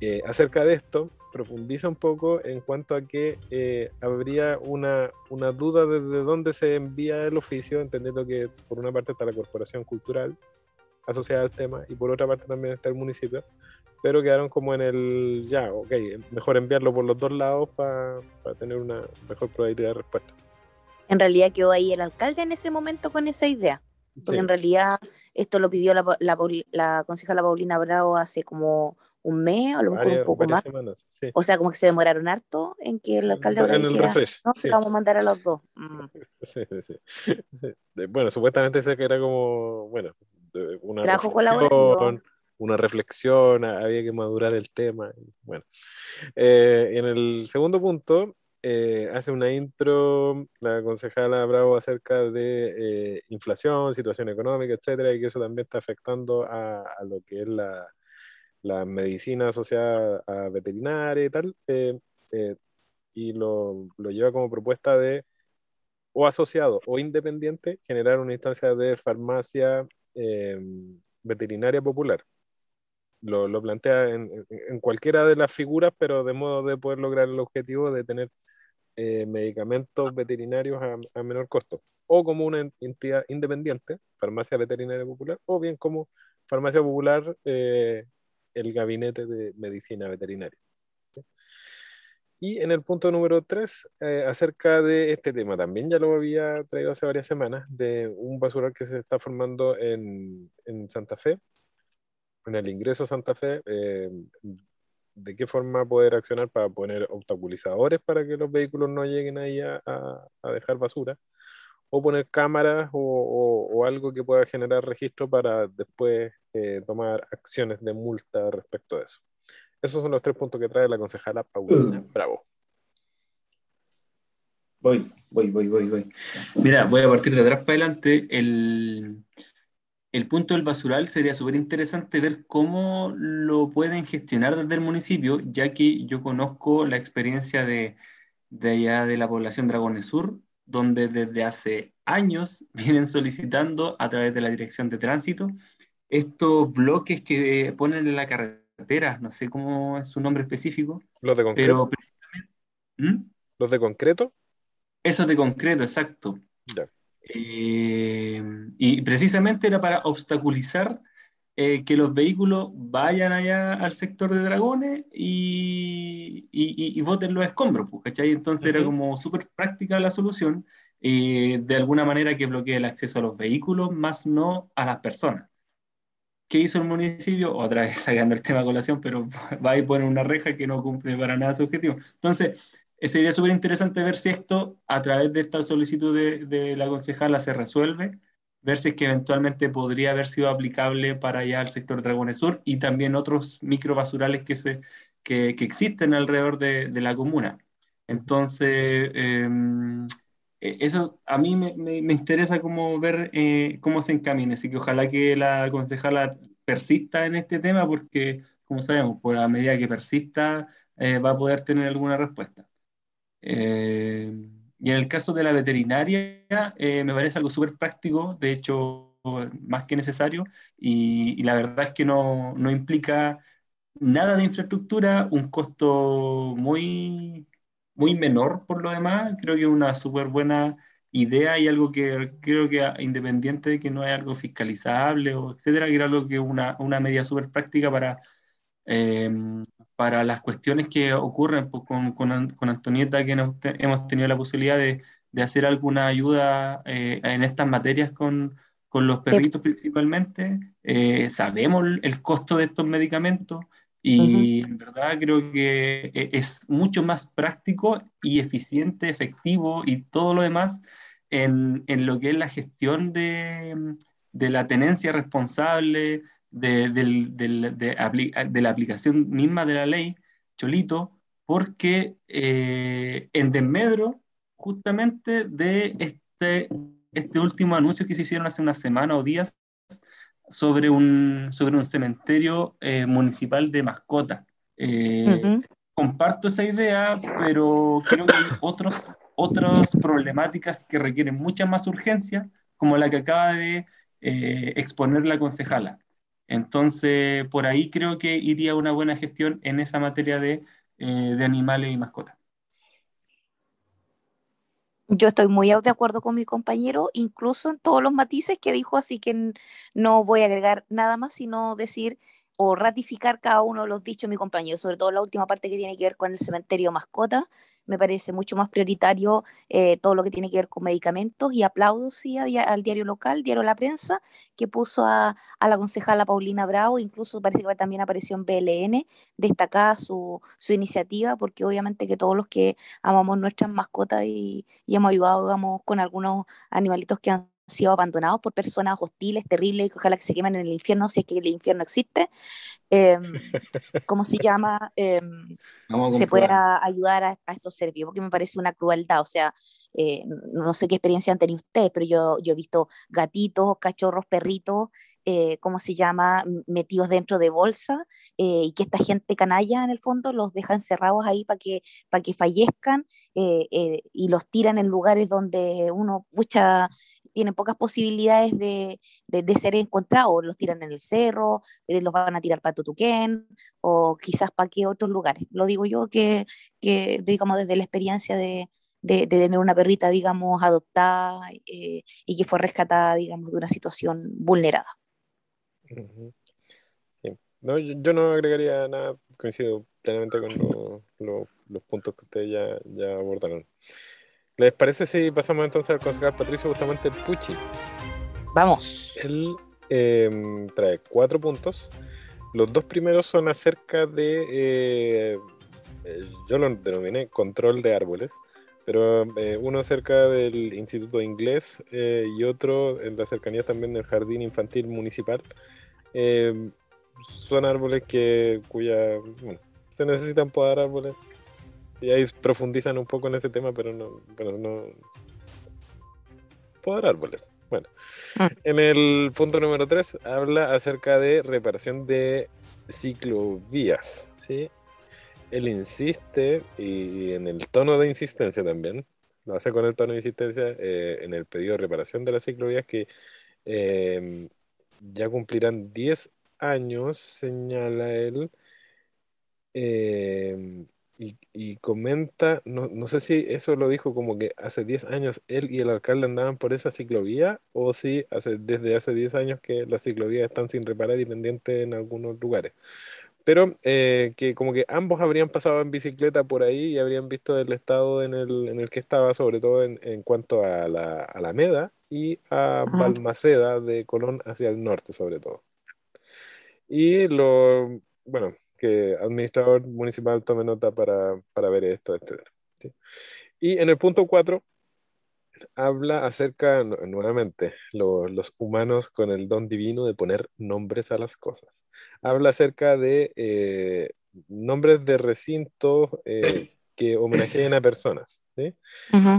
Eh, acerca de esto, profundiza un poco en cuanto a que eh, habría una, una duda de, de dónde se envía el oficio, entendiendo que por una parte está la Corporación Cultural, asociada al tema y por otra parte también está el municipio, pero quedaron como en el, ya, ok, mejor enviarlo por los dos lados para tener una mejor probabilidad de respuesta. En realidad quedó ahí el alcalde en ese momento con esa idea, porque en realidad esto lo pidió la, la, la concejala Paulina Bravo hace como un mes o a lo mejor un poco más. O sea, como que se demoraron harto en que el alcalde ahora dijera, no, se vamos a mandar a los dos. Mm. Sí, sí, sí. Bueno, supuestamente ese que era como, bueno, una reflexión, una reflexión, había que madurar el tema. Bueno, eh, en el segundo punto eh, hace una intro la concejala Bravo acerca de eh, inflación, situación económica, etcétera, y que eso también está afectando a, a lo que es la, la, medicina asociada a veterinaria y tal, y lo, lo lleva como propuesta de o asociado o independiente, generar una instancia de farmacia eh, veterinaria popular. Lo, plantea en, en, cualquiera de las figuras, pero de modo de poder lograr el objetivo de tener eh, medicamentos veterinarios a, a, menor costo, o como una entidad independiente, farmacia veterinaria popular, o bien como farmacia popular, eh, el gabinete de medicina veterinaria. Y en el punto número 3, eh, acerca de este tema, también ya lo había traído hace varias semanas, de un basural que se está formando en, en Santa Fe, en el ingreso Santa Fe, eh, de qué forma poder accionar para poner obstaculizadores para que los vehículos no lleguen ahí a, dejar basura, o poner cámaras o, algo que pueda generar registro para después eh, tomar acciones de multa respecto a eso. Esos son los tres puntos que trae la concejala Paulina mm. Bravo. Voy, voy, voy, voy, voy. Mira, voy a partir de atrás para adelante. El, el punto del basural sería súper interesante ver cómo lo pueden gestionar desde el municipio, ya que yo conozco la experiencia de, de allá de la población Dragones Sur, donde desde hace años vienen solicitando a través de la dirección de tránsito estos bloques que ponen en la carretera, no sé cómo es su nombre específico. Los de concreto. ¿Mm? ¿Los de concreto? Esos de concreto, exacto. Eh, y precisamente era para obstaculizar eh, que los vehículos vayan allá al sector de dragones y, y, y, voten los escombros, pues, ¿cachai? Entonces era como súper práctica la solución, eh, de alguna manera que bloquee el acceso a los vehículos, más no a las personas. ¿Qué hizo el municipio? Otra vez sacando el tema de colación, pero va y pone una reja que no cumple para nada su objetivo. Entonces, sería súper interesante ver si esto, a través de esta solicitud de, la concejala, se resuelve, ver si es que eventualmente podría haber sido aplicable para allá al sector Dragones Sur y también otros microbasurales que, se, que, existen alrededor de, la comuna. Entonces, em, e, eso a mí me, interesa como ver eh, cómo se encamina, así que ojalá que la concejala persista en este tema porque, como sabemos, pues a medida que persista eh, va a poder tener alguna respuesta. Eh, y en el caso de la veterinaria, eh, me parece algo súper práctico, de hecho, más que necesario, y, la verdad es que no, no, implica nada de infraestructura, un costo muy, muy menor por lo demás, creo que es una súper buena idea y algo que creo que independiente de que no es algo fiscalizable o etcétera, que era algo que una, una medida súper práctica para eh, para las cuestiones que ocurren pues, con, con, Antonieta, que hemos tenido la posibilidad de, de hacer alguna ayuda eh, en estas materias con, con los perritos principalmente. Eh, sabemos el costo de estos medicamentos y en verdad creo que e, es mucho más práctico y eficiente, efectivo y todo lo demás en, en lo que es la gestión de, de la tenencia responsable, de, la aplicación misma de la ley, Cholito, porque eh, en desmedro justamente de este, este último anuncio que se hicieron hace una semana o días sobre un, sobre un cementerio eh, municipal de mascota. Eh, comparto esa idea, pero creo que hay otros, otras problemáticas que requieren mucha más urgencia, como la que acaba de exponer la concejala. Entonces, por ahí creo que iría una buena gestión en esa materia de, eh, animales y mascotas. Yo estoy muy de acuerdo con mi compañero, incluso en todos los matices que dijo, así que no voy a agregar nada más, sino decir o ratificar cada uno de los dichos de mi compañero, sobre todo la última parte que tiene que ver con el cementerio mascota, me parece mucho más prioritario eh, todo lo que tiene que ver con medicamentos y aplaudo sí, al diario local, diario La Prensa, que puso a, la concejala Paulina Bravo, incluso parece que también apareció en BLN, destacada su, su iniciativa, porque obviamente que todos los que amamos nuestras mascotas y, y hemos ayudado digamos, con algunos animalitos que han sido abandonados por personas hostiles, terribles, que ojalá que se quemen en el infierno, si es que el infierno existe. Eh, ¿Cómo se llama? Em, se pueda ayudar a, estos seres vivos, porque me parece una crueldad. O sea, eh, no sé qué experiencia han tenido ustedes, pero yo, yo he visto gatitos, cachorros, perritos, eh, ¿cómo se llama?, metidos dentro de bolsa y que esta gente canalla en el fondo los deja encerrados ahí para que, para que fallezcan y los tiran en lugares donde uno, mucha tienen pocas posibilidades de, de, ser encontrados, los tiran en el cerro, eh, los van a tirar para Tutuquén, o quizás para qué otros lugares. Lo digo yo que, que digamos, desde la experiencia de, de, tener una perrita, digamos, adoptada eh, y que fue rescatada, digamos, de una situación vulnerada. No, yo, no agregaría nada, coincido plenamente con los puntos que ustedes ya, ya abordaron. ¿Les parece si pasamos entonces al concejal Patricio justamente Pucci? Vamos. Él em, trae cuatro puntos los dos primeros son acerca de, eh, eh, yo lo denominé control de árboles, pero eh, uno acerca del Instituto Inglés y otro en la cercanía también del Jardín Infantil Municipal. son árboles que cuya, bueno, se necesitan podar árboles. Y ahí profundizan un poco en ese tema, pero no, pero no podar árboles. Bueno, ah. en el punto número 3 habla acerca de reparación de ciclovías. ¿sí? Él insiste, y en el tono de insistencia también, lo hace con el tono de insistencia eh, en el pedido de reparación de las ciclovías que em, ya cumplirán 10 años, señala él. Eh, y, comenta, no, no, sé si eso lo dijo como que hace 10 años él y el alcalde andaban por esa ciclovía o si hace, desde hace 10 años que las ciclovías están sin reparar y pendientes en algunos lugares. Pero eh, que como que ambos habrían pasado en bicicleta por ahí y habrían visto el estado en el, en el que estaba, sobre todo en, en cuanto a la Alameda y a Balmaceda de Colón hacia el norte, sobre todo. Y lo, bueno, que administrador municipal tome nota para, para ver esto, etc. Y en el punto 4 habla acerca, nuevamente, los humanos con el don divino de poner nombres a las cosas. Habla acerca de eh, nombres de recintos eh, que homenajeen a personas. ¿sí?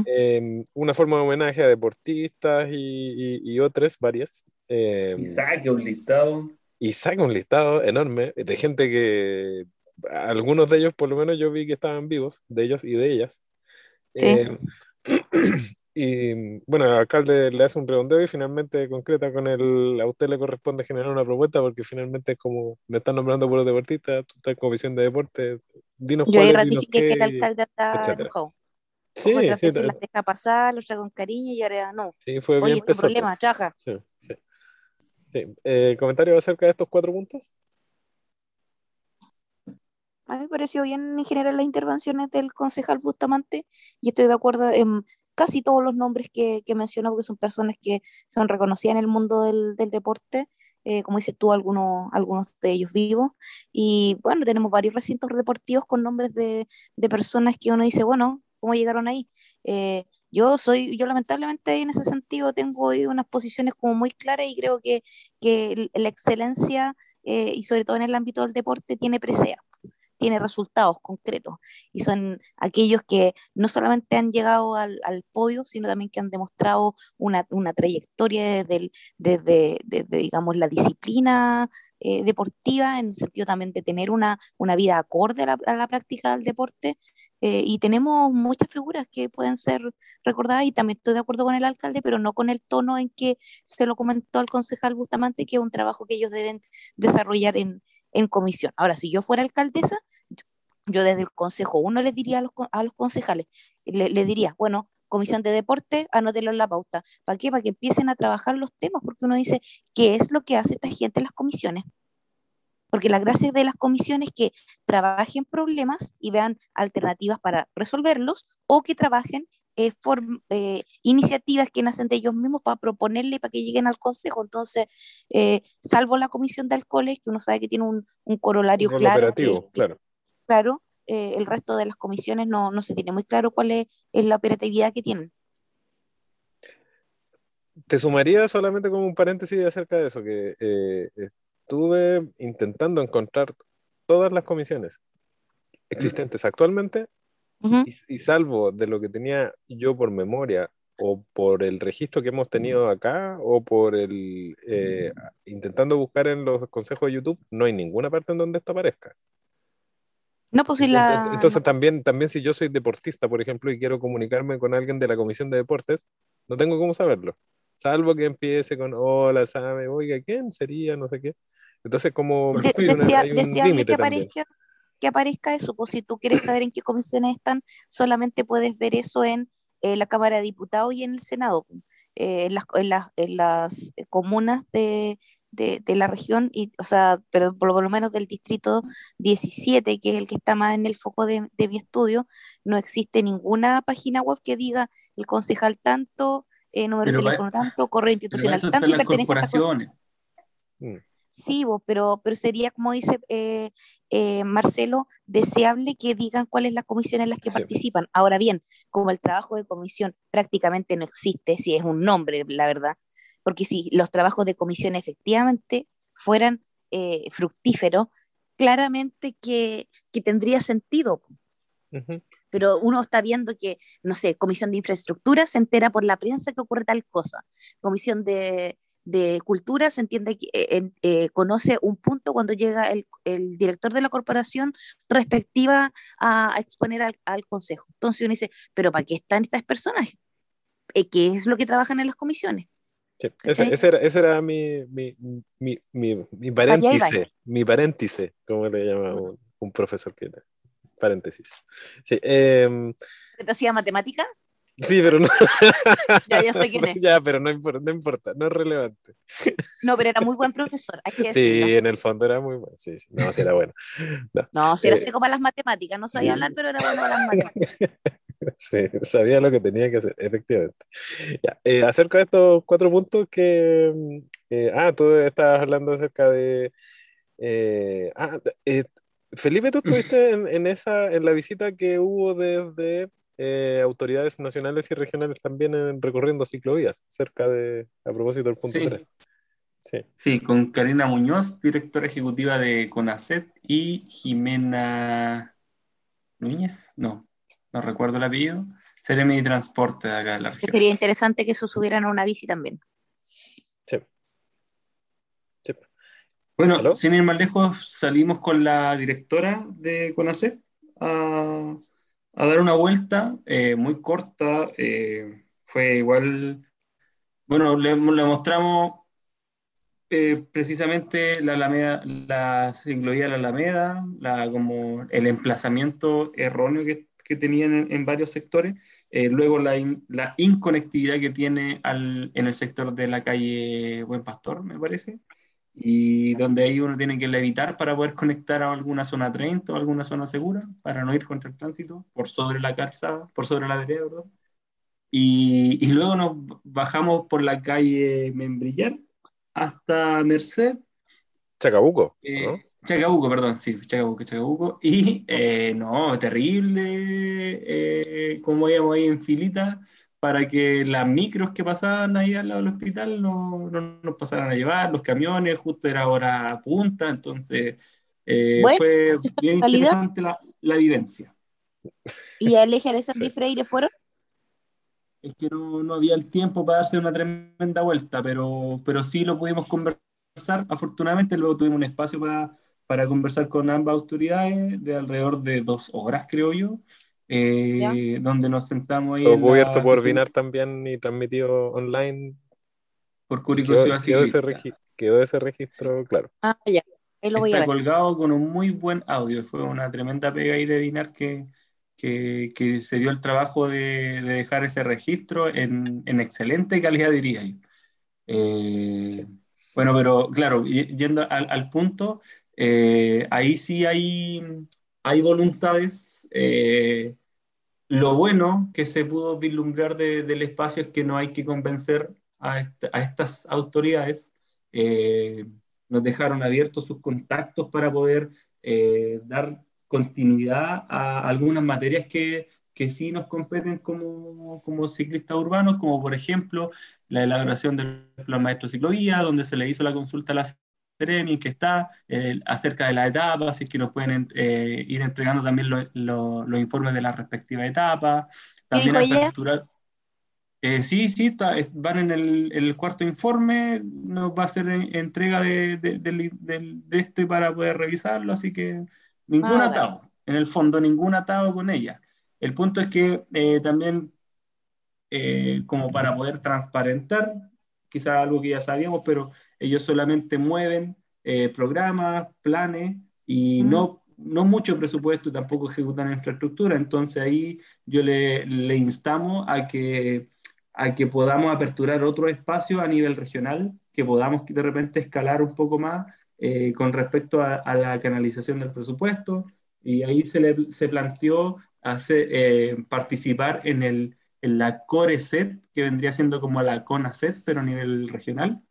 Em, una forma de homenaje a deportistas y, y, otras, varias. Eh, y saque un listado y saca un listado enorme de gente que algunos de ellos por lo menos yo vi que estaban vivos, de ellos y de ellas. Eh, y bueno, el alcalde le hace un redondeo y finalmente concreta con el, a usted le corresponde generar una propuesta porque finalmente es como, me están nombrando por los deportistas, tú estás como visión de deporte, dinos Yo ahí ratifiqué que el alcalde está enojado. Sí, sí, sí, las deja pasar, los trae con cariño y ahora no. Sí, fue Oye, este problema, chaja. Sí, sí. Sí. Eh, ¿Comentario acerca de estos cuatro puntos? A mí me pareció bien en general las intervenciones del concejal Bustamante y estoy de acuerdo en casi todos los nombres que, mencionó porque son personas que son reconocidas en el mundo del, deporte. Eh, como dices tú, algunos, algunos de ellos vivos. Y bueno, tenemos varios recintos deportivos con nombres de, de personas que uno dice, bueno, ¿cómo llegaron ahí? Eh, yo soy, yo lamentablemente en ese sentido tengo unas posiciones como muy claras y creo que, que la excelencia eh, y sobre todo en el ámbito del deporte tiene presea, tiene resultados concretos. Y son aquellos que no solamente han llegado al, al podio, sino también que han demostrado una, una trayectoria desde, desde, desde, digamos, la disciplina eh, deportiva, en el sentido también de tener una, una vida acorde a la, práctica del deporte. Eh, y tenemos muchas figuras que pueden ser recordadas y también estoy de acuerdo con el alcalde, pero no con el tono en que se lo comentó el concejal Bustamante, que es un trabajo que ellos deben desarrollar en, en comisión. Ahora, si yo fuera alcaldesa, yo desde el consejo uno les diría a los, a los concejales, le, le diría, bueno, comisión de deporte, anótelo en la pauta. ¿Para qué? Para que empiecen a trabajar los temas, porque uno dice, ¿qué es lo que hace esta gente en las comisiones? Porque la gracia de las comisiones es que trabajen problemas y vean alternativas para resolverlos o que trabajen eh, eh, iniciativas que nacen de ellos mismos para proponerle para que lleguen al consejo. Entonces, eh, salvo la comisión de alcoholes, que uno sabe que tiene un, corolario claro. claro. Claro, eh, el resto de las comisiones no, no, se tiene muy claro cuál es, la operatividad que tienen. Te sumaría solamente como un paréntesis acerca de eso, que eh, estuve intentando encontrar todas las comisiones existentes actualmente y, salvo de lo que tenía yo por memoria o por el registro que hemos tenido acá o por el eh, intentando buscar en los consejos de YouTube, no hay ninguna parte en donde esto aparezca. No, pues si la... Entonces también, también si yo soy deportista, por ejemplo, y quiero comunicarme con alguien de la Comisión de Deportes, no tengo cómo saberlo. Salvo que empiece con, hola, sabe, oiga, ¿quién sería? No sé qué. Entonces, como... que aparezca, que aparezca eso, pues si tú quieres saber en qué comisiones están, solamente puedes ver eso en eh, la Cámara de Diputados y en el Senado. Eh, las, en, las, en las comunas de, de, la región, y, o sea, pero por lo menos del distrito 17, que es el que está más en el foco de, mi estudio, no existe ninguna página web que diga el concejal tanto, eh, número de teléfono tanto, correo institucional tanto y pertenece a mm. Sí, pero, pero sería, como dice eh, eh, Marcelo, deseable que digan cuál es la comisión en las que participan. Ahora bien, como el trabajo de comisión prácticamente no existe, si es un nombre, la verdad, porque si los trabajos de comisión efectivamente fueran eh, fructíferos, claramente que, tendría sentido. Pero uno está viendo que, no sé, comisión de infraestructura se entera por la prensa que ocurre tal cosa, comisión de, de cultura se entiende que eh, eh, conoce un punto cuando llega el, el, director de la corporación respectiva a, exponer al, al, consejo. Entonces uno dice, pero ¿para qué están estas personas? ¿Qué es lo que trabajan en las comisiones? Sí, ese, ese, era, ese, era, mi, mi, mi, mi, mi paréntesis, mi paréntesis, como le llama un, un profesor que paréntesis. Sí, eh, ¿Te hacía matemática? Sí, pero no. ya, ya sé quién es. Ya, pero no importa, no importa, no es relevante. No, pero era muy buen profesor. Hay que sí, en el fondo era muy bueno. Sí, sí, no, sí era bueno. No, no sí era eh, seco para las matemáticas, no sabía hablar, pero era bueno para las matemáticas. Sí, sabía lo que tenía que hacer, efectivamente. Ya, eh, acerca de estos cuatro puntos que. Eh, ah, tú estabas hablando acerca de. Eh, ah, Felipe, tú estuviste en, en, esa, en la visita que hubo desde autoridades nacionales y regionales también en, recorriendo ciclovías, cerca de, a propósito del punto 3. Sí. sí. con Karina Muñoz, directora ejecutiva de CONACET, y Jimena Núñez, no, no recuerdo el apellido, Seremi Transporte de acá de la región. Sería interesante que eso subieran a una bici también. Sí. Bueno, sin ir más lejos, salimos con la directora de CONACET a a dar una vuelta eh, muy corta. Eh, fue igual, bueno, le, mostramos eh, precisamente la Alameda, la ciclovía de la Alameda, la, como el emplazamiento erróneo que, que tenían en, varios sectores, luego la, la, inconectividad que tiene al, en el sector de la calle Buen Pastor, me parece, y donde ahí uno tiene que levitar para poder conectar a alguna zona 30 o alguna zona segura para no ir contra el tránsito por sobre la calzada, por sobre la vereda, Y, y, luego nos bajamos por la calle Membrillar hasta Merced. Chacabuco. Eh, Chacabuco, perdón, sí, Chacabuco, Chacabuco. Y eh, no, terrible, eh, como íbamos ahí en filita para que las micros que pasaban ahí al lado del hospital no, no nos pasaran a llevar, los camiones, justo era hora punta, entonces eh, fue bien interesante la, la, vivencia. ¿Y al eje Alessandri Freire fueron? Es que no, no, había el tiempo para darse una tremenda vuelta, pero, pero sí lo pudimos conversar. Afortunadamente luego tuvimos un espacio para, para conversar con ambas autoridades de alrededor de dos horas, creo yo. Eh, donde nos sentamos ahí. Todo cubierto por Binar también y transmitido online. Por Curicó Ciudad quedó, ese, quedó ese registro, claro. Ah, ya. lo voy Está colgado con un muy buen audio. Fue una tremenda pega ahí de Binar que, que, que se dio el trabajo de, de dejar ese registro en, en, excelente calidad, diría yo. Eh, bueno, pero claro, yendo al, al punto, eh, ahí sí hay, hay voluntades. Eh, lo bueno que se pudo vislumbrar del espacio es que no hay que convencer a, estas autoridades. Eh, nos dejaron abiertos sus contactos para poder dar continuidad a algunas materias que, que sí nos competen como, como, ciclistas urbanos, como por ejemplo la elaboración del plan maestro ciclovía, donde se le hizo la consulta a la training que está eh, acerca de la etapa, así que nos pueden eh, ir entregando también los informes de la respectiva etapa. También a eh, sí, sí, van en el, cuarto informe, nos va a hacer entrega de, de, este para poder revisarlo, así que ningún atado, en el fondo ningún atado con ella. El punto es que también, como para poder transparentar, quizás algo que ya sabíamos, pero ellos solamente mueven eh, programas, planes y no, no mucho presupuesto y tampoco ejecutan infraestructura. Entonces ahí yo le, le, instamos a que, a que podamos aperturar otro espacio a nivel regional, que podamos de repente escalar un poco más eh, con respecto a, la canalización del presupuesto. Y ahí se, le, se planteó hacer, eh, participar en, el, en la CORESET, que vendría siendo como la CONACET, pero a nivel regional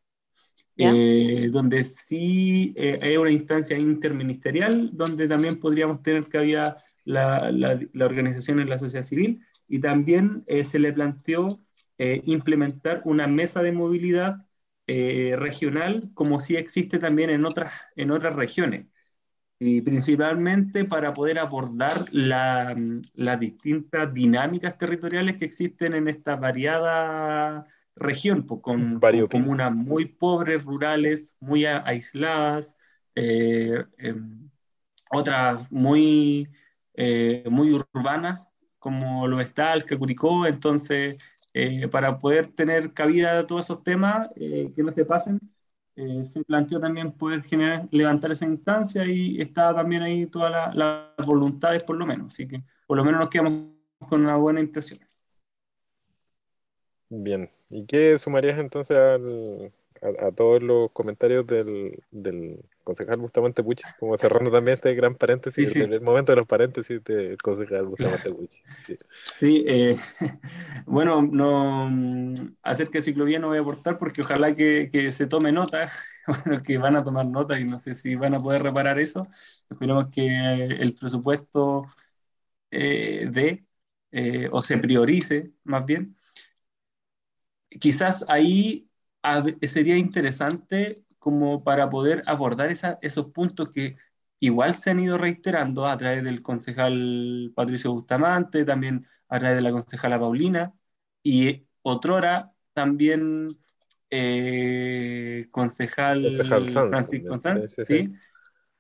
eh, donde sí eh, hay una instancia interministerial, donde también podríamos tener que había la, la, organización en la sociedad civil, y también se le planteó implementar una mesa de movilidad regional, como sí existe también en otras, en otras regiones. Y principalmente para poder abordar las distintas dinámicas territoriales que existen en esta variada región, pues, con, comunas muy pobres, rurales, muy aisladas, eh, em, otras muy, eh, muy urbanas, como lo está el Cacuricó, entonces, eh, para poder tener cabida a todos esos temas, que no se pasen, se planteó también poder generar, levantar esa instancia y estaba también ahí todas las voluntades por lo menos. Así que por lo menos nos quedamos con una buena impresión. Bien, ¿y qué sumarías entonces a, todos los comentarios del, del concejal Bustamante Puch? Como cerrando también este gran paréntesis, el momento de los paréntesis del concejal Bustamante Puch. Sí, eh, bueno, no, hacer que ciclovía no voy a aportar porque ojalá que, que, se tome nota, bueno, que van a tomar nota y no sé si van a poder reparar eso. Esperemos que el presupuesto eh, dé eh, o se priorice más bien quizás ahí sería interesante como para poder abordar esos puntos que igual se han ido reiterando a través del concejal Patricio Bustamante, también a través de la concejala Paulina, y otrora también eh, concejal, Francisco Sanz, ¿sí?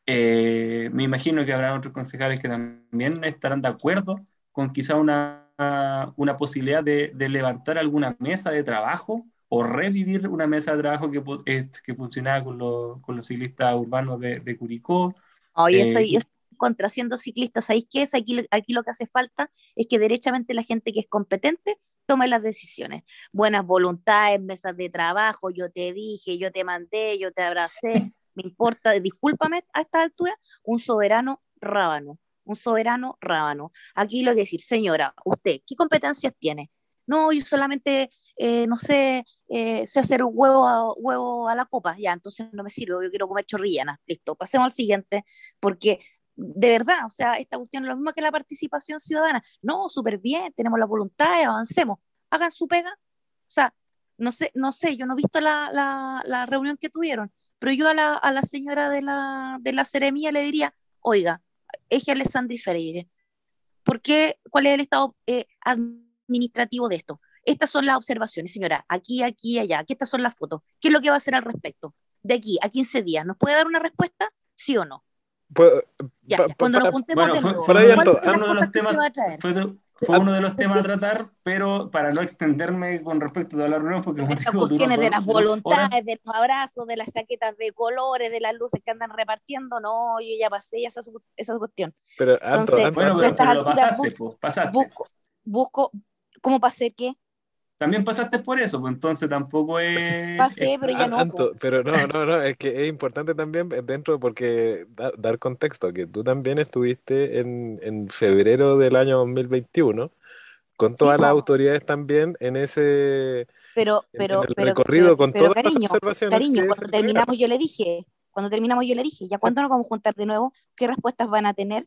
Eh, me imagino que habrá otros concejales que también estarán de acuerdo con quizá una una posibilidad de, levantar alguna mesa de trabajo o revivir una mesa de trabajo que, eh, que funcionaba con, con los ciclistas urbanos de, de Curicó. Hoy eh, estoy, contra siendo ciclistas. ¿Sabéis qué es? Aquí, aquí lo que hace falta es que derechamente la gente que es competente tome las decisiones. Buenas voluntades, mesas de trabajo, yo te dije, yo te mandé, yo te abracé, me importa, discúlpame a esta altura, un soberano rábano un soberano rábano. Aquí lo que decir, señora, usted, ¿qué competencias tiene? No, yo solamente, eh, no sé, eh, sé hacer huevo a, huevo a la copa, ya, entonces no me sirve, yo quiero comer chorrillana, listo, pasemos al siguiente, porque de verdad, o sea, esta cuestión es lo mismo que la participación ciudadana. No, súper bien, tenemos la voluntad, avancemos, hagan su pega. O sea, no sé, no sé, yo no he visto la, la, la reunión que tuvieron, pero yo a la, a la señora de la, de la seremía le diría, oiga, eje Alessandri Freire. ¿Por qué? ¿Cuál es el estado eh, administrativo de esto? Estas son las observaciones, señora, aquí, aquí, allá, aquí estas son las fotos. ¿Qué es lo que va a hacer al respecto? De aquí a 15 días, ¿nos puede dar una respuesta? ¿Sí o no? ya, cuando nos juntemos de nuevo, fue, uno de los temas, fue uno de los temas a tratar, pero para no extenderme con respecto a la reunión, porque como Estas cuestiones de las voluntades, de los abrazos, de las chaquetas de colores, de las luces que andan repartiendo, no, yo ya pasé esa, esa cuestión. Pero, Entonces, bueno, pero, pero pasaste, pasaste. Busco, busco, ¿cómo pasé qué? También pasaste por eso, pues entonces tampoco es... Pasé, pero ya no. pero no, no, no, es que es importante también dentro, porque dar contexto, que tú también estuviste en, en febrero del año 2021 con todas las autoridades también en ese pero, pero, recorrido con todas las observaciones. Cariño, cuando terminamos yo le dije, cuando terminamos yo le dije, ¿ya cuándo nos vamos a juntar de nuevo? ¿Qué respuestas van a tener?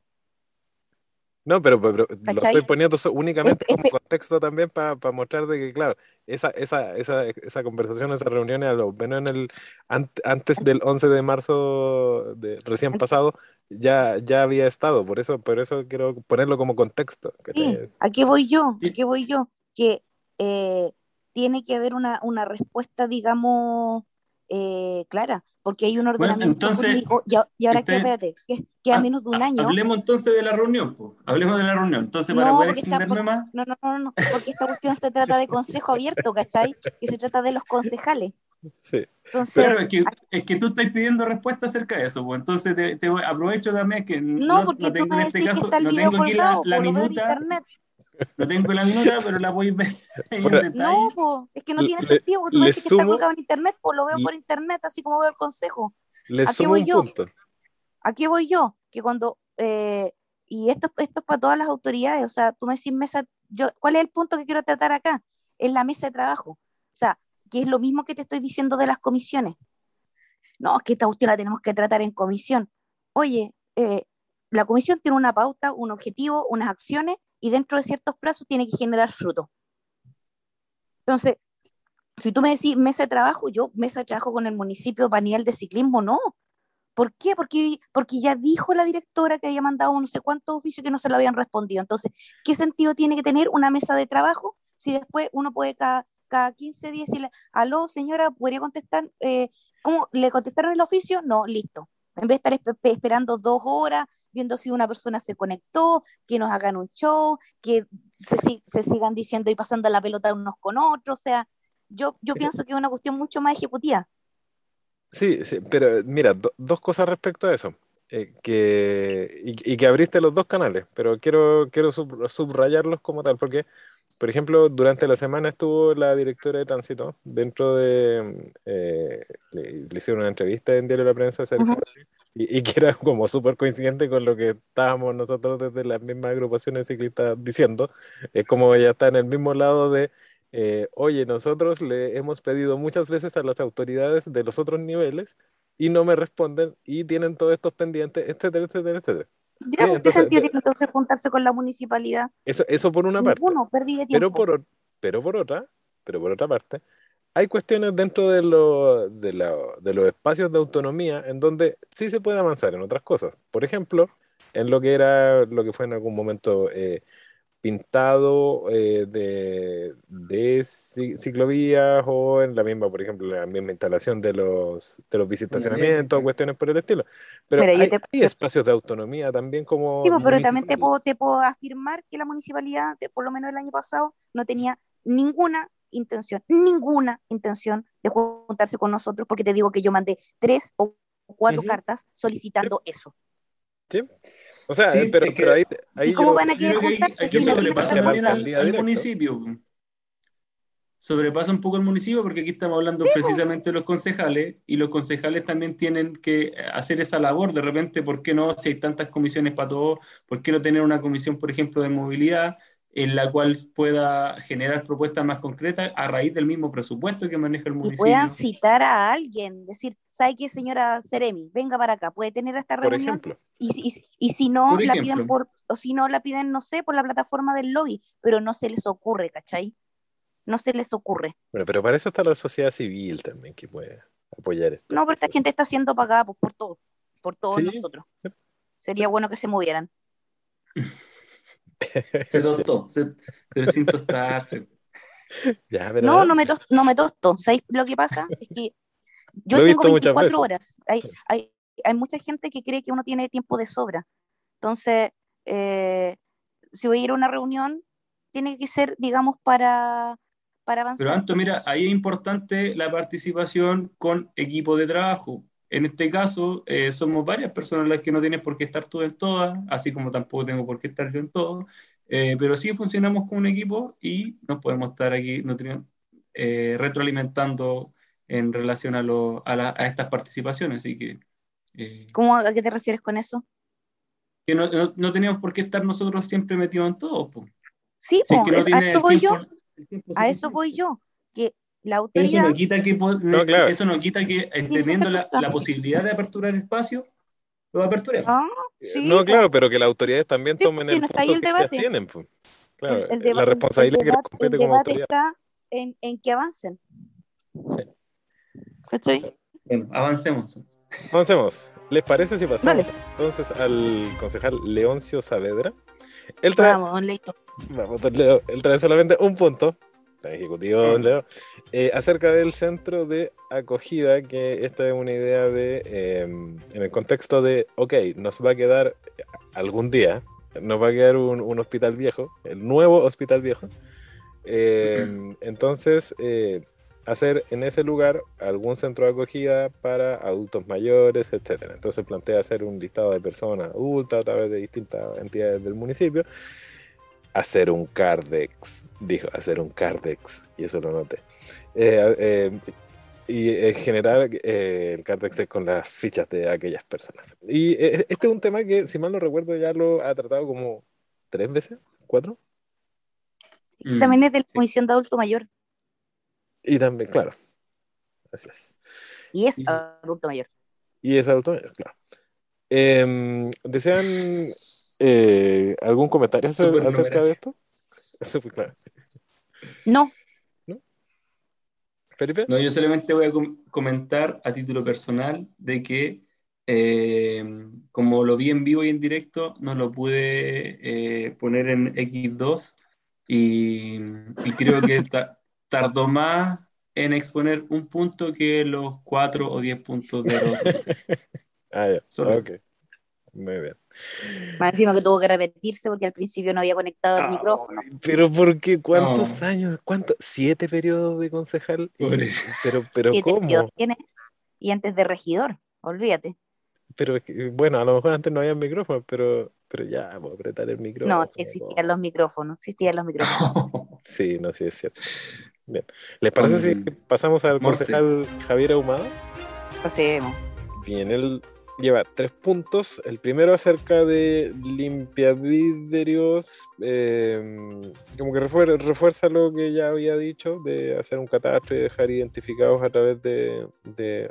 No, pero, lo estoy poniendo únicamente como contexto también para mostrar de que, claro, esa, esa, esa, esa conversación, esa reunión, a lo menos en el, antes del 11 de marzo de, recién pasado, ya, ya había estado. Por eso, por eso quiero ponerlo como contexto. Sí, aquí voy yo, aquí voy yo, que eh, tiene que haber una, una respuesta, digamos, eh, clara, porque hay un ordenamiento jurídico, y, ahora que, espérate, que, a menos de un año... Hablemos entonces de la reunión, hablemos de la reunión, entonces para poder extenderme más... No, no, no, no, porque esta cuestión se trata de consejo abierto, ¿cachai? Que se trata de los concejales. Sí. Entonces, pero es que, es que tú estás pidiendo respuesta acerca de eso, pues entonces te, te aprovecho también que no, porque no tengo en este caso, no tengo aquí la, la minuta, no tengo la minuta, pero la voy a ver. no, es que no tiene sentido, tú me dices que está colgado en internet, pues lo veo por internet, así como veo el consejo. Le Aquí voy yo. Aquí voy yo, que cuando, eh, y esto, esto es para todas las autoridades, o sea, tú me decís mesa, yo, ¿cuál es el punto que quiero tratar acá? Es la mesa de trabajo. O sea, que es lo mismo que te estoy diciendo de las comisiones. no, es que esta cuestión la tenemos que tratar en comisión. Oye, eh, la comisión tiene una pauta, un objetivo, unas acciones y dentro de ciertos plazos tiene que generar fruto. Entonces, si tú me decís mesa de trabajo, yo mesa de trabajo con el municipio para de ciclismo, no. ¿Por qué? Porque, porque ya dijo la directora que había mandado no sé cuántos oficios que no se lo habían respondido. Entonces, ¿qué sentido tiene que tener una mesa de trabajo si después uno puede cada, cada 15 días decirle, aló señora, ¿podría contestar? Eh, ¿Cómo? ¿Le contestaron el oficio? No, listo. En vez de estar esperando dos horas, viendo si una persona se conectó, que nos hagan un show, que se, se sigan diciendo y pasando la pelota unos con otros. O sea, yo, yo pienso que es una cuestión mucho más ejecutiva. Sí, sí pero mira, dos cosas respecto a eso. Eh, que, y, que abriste los dos canales, pero quiero, quiero subrayarlos como tal, porque, por ejemplo, durante la semana estuvo la directora de tránsito dentro de. Eh, le, hicieron una entrevista en Diario de la Prensa y, y, que era como súper coincidente con lo que estábamos nosotros desde las mismas agrupaciones ciclistas diciendo. Es como ella está en el mismo lado de eh, oye, nosotros le hemos pedido muchas veces a las autoridades de los otros niveles y no me responden y tienen todos estos pendientes, etcétera, etcétera, etcétera. Ya, ¿Qué sentido tiene entonces juntarse con la municipalidad? Eso, eso por una parte. Pero por, pero por otra, pero por otra parte, hay cuestiones dentro de, lo, de, la, de los espacios de autonomía en donde sí se puede avanzar en otras cosas. Por ejemplo, en lo que era, lo que fue en algún momento eh, pintado eh, de, de ciclovías o en la misma, por ejemplo, la misma instalación de los, de los visitacionamientos, cuestiones por el estilo. Pero, hay, espacios de autonomía también como... Sí, pues, pero también te puedo, te puedo afirmar que la municipalidad, por lo menos el año pasado, no tenía ninguna intención, ninguna intención de juntarse con nosotros, porque te digo que yo mandé tres o cuatro cartas solicitando eso. Sí. O sea, pero, pero, ahí, ahí ¿Cómo van a querer juntarse? Hay, que sobrepasar al, municipio. Sobrepasa un poco el municipio porque aquí estamos hablando precisamente de los concejales y los concejales también tienen que hacer esa labor. De repente, ¿por qué no? Si hay tantas comisiones para todo, ¿por qué no tener una comisión, por ejemplo, de movilidad? En la cual pueda generar propuestas más concretas a raíz del mismo presupuesto que maneja el municipio. Y puedan citar a alguien, decir, ¿sabe qué, señora Ceremi? Venga para acá, puede tener esta reunión. Por ejemplo. Y, y, si no la piden por, o si no la piden, no sé, por la plataforma del lobby, pero no se les ocurre, ¿cachai? No se les ocurre. Bueno, pero para eso está la sociedad civil también que puede apoyar esto. No, pero esta gente está siendo pagada pues, por todo, por todos nosotros. Sería bueno que se movieran. Se tostó, pero sin tostarse. No, no me, tosto, no me tosto. ¿Sabéis lo que pasa? Es que yo tengo 24 horas. Hay, hay, hay, mucha gente que cree que uno tiene tiempo de sobra. Entonces, eh, si voy a ir a una reunión, tiene que ser, digamos, para, para avanzar. Pero Anto, mira, ahí es importante la participación con equipo de trabajo. En este caso, eh, somos varias personas las que no tienen por qué estar tú en todas, así como tampoco tengo por qué estar yo en todo, eh, pero sí funcionamos como un equipo y nos podemos estar aquí eh, retroalimentando en relación a, lo, a, a, estas participaciones. Así que, ¿Cómo, ¿A qué te refieres con eso? Que no, no, tenemos por qué estar nosotros siempre metidos en todo. Sí, a eso voy yo. A eso voy yo. Que la autoridad... Eso no quita que, no, eso no quita que teniendo la, la, posibilidad de aperturar espacio, lo aperturemos. Ah, no, claro, pero que las autoridades también tomen el punto el que tienen. Pues. Claro, la responsabilidad que les compete como autoridad. está en, en que avancen. Sí. Bueno, avancemos. Avancemos. ¿Les parece si pasamos entonces al concejal Leoncio Saavedra? Él trae, Vamos, Vamos, él trae solamente un punto, ejecutivo, eh, acerca del centro de acogida, que esta es una idea de, em, en el contexto de, ok, nos va a quedar algún día, nos va a quedar un, hospital viejo, el nuevo hospital viejo. Em, entonces, eh, hacer en ese lugar algún centro de acogida para adultos mayores, etcétera. Entonces plantea hacer un listado de personas adultas a través de distintas entidades del municipio hacer un Cardex, dijo, hacer un Cardex, y eso lo noté. Eh, eh, y eh, generar el Cardex con las fichas de aquellas personas. Y este es un tema que, si mal no recuerdo, ya lo ha tratado como tres veces, cuatro. también es de la Comisión de Adulto Mayor. Y también, claro. así es. Y es adulto mayor. Y es adulto mayor, claro. Em, ¿Desean eh, algún comentario acerca de esto? Eso fue claro. No. ¿No? ¿Felipe? No, yo solamente voy a comentar a título personal de que eh, como lo vi en vivo y en directo, no lo pude eh, poner en X2 y, creo que tardó más en exponer un punto que los cuatro o diez puntos de los. ah, ya. Ok. Muy bien. Más encima que tuvo que repetirse porque al principio no había conectado el micrófono. Pero ¿por qué? ¿Cuántos años? ¿Cuántos? ¿Siete periodos de concejal? pero, pero ¿cómo? Y antes de regidor, olvídate. Pero bueno, a lo mejor antes no había micrófono, pero, pero ya, voy a apretar el micrófono. No, sí existían los micrófonos, existían los micrófonos. sí, no, sí es cierto. Bien. ¿Les parece si pasamos al concejal Javier Ahumada? Pasemos. Bien, él lleva tres puntos. El primero acerca de limpiavidrios, eh, como que refuerza, lo que ya había dicho, de hacer un catastro y dejar identificados a través de,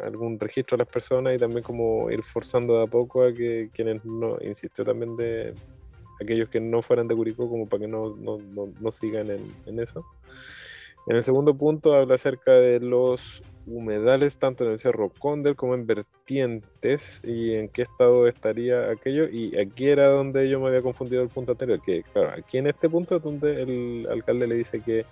algún registro a las personas y también como ir forzando de a poco a que quienes no, insistió también de aquellos que no fueran de Curicó, como para que no, no, sigan en, en eso. En el segundo punto habla acerca de los humedales tanto en el Cerro Condel como en vertientes y en qué estado estaría aquello. Y aquí era donde yo me había confundido el punto anterior, que claro, aquí en este punto es donde el alcalde le dice que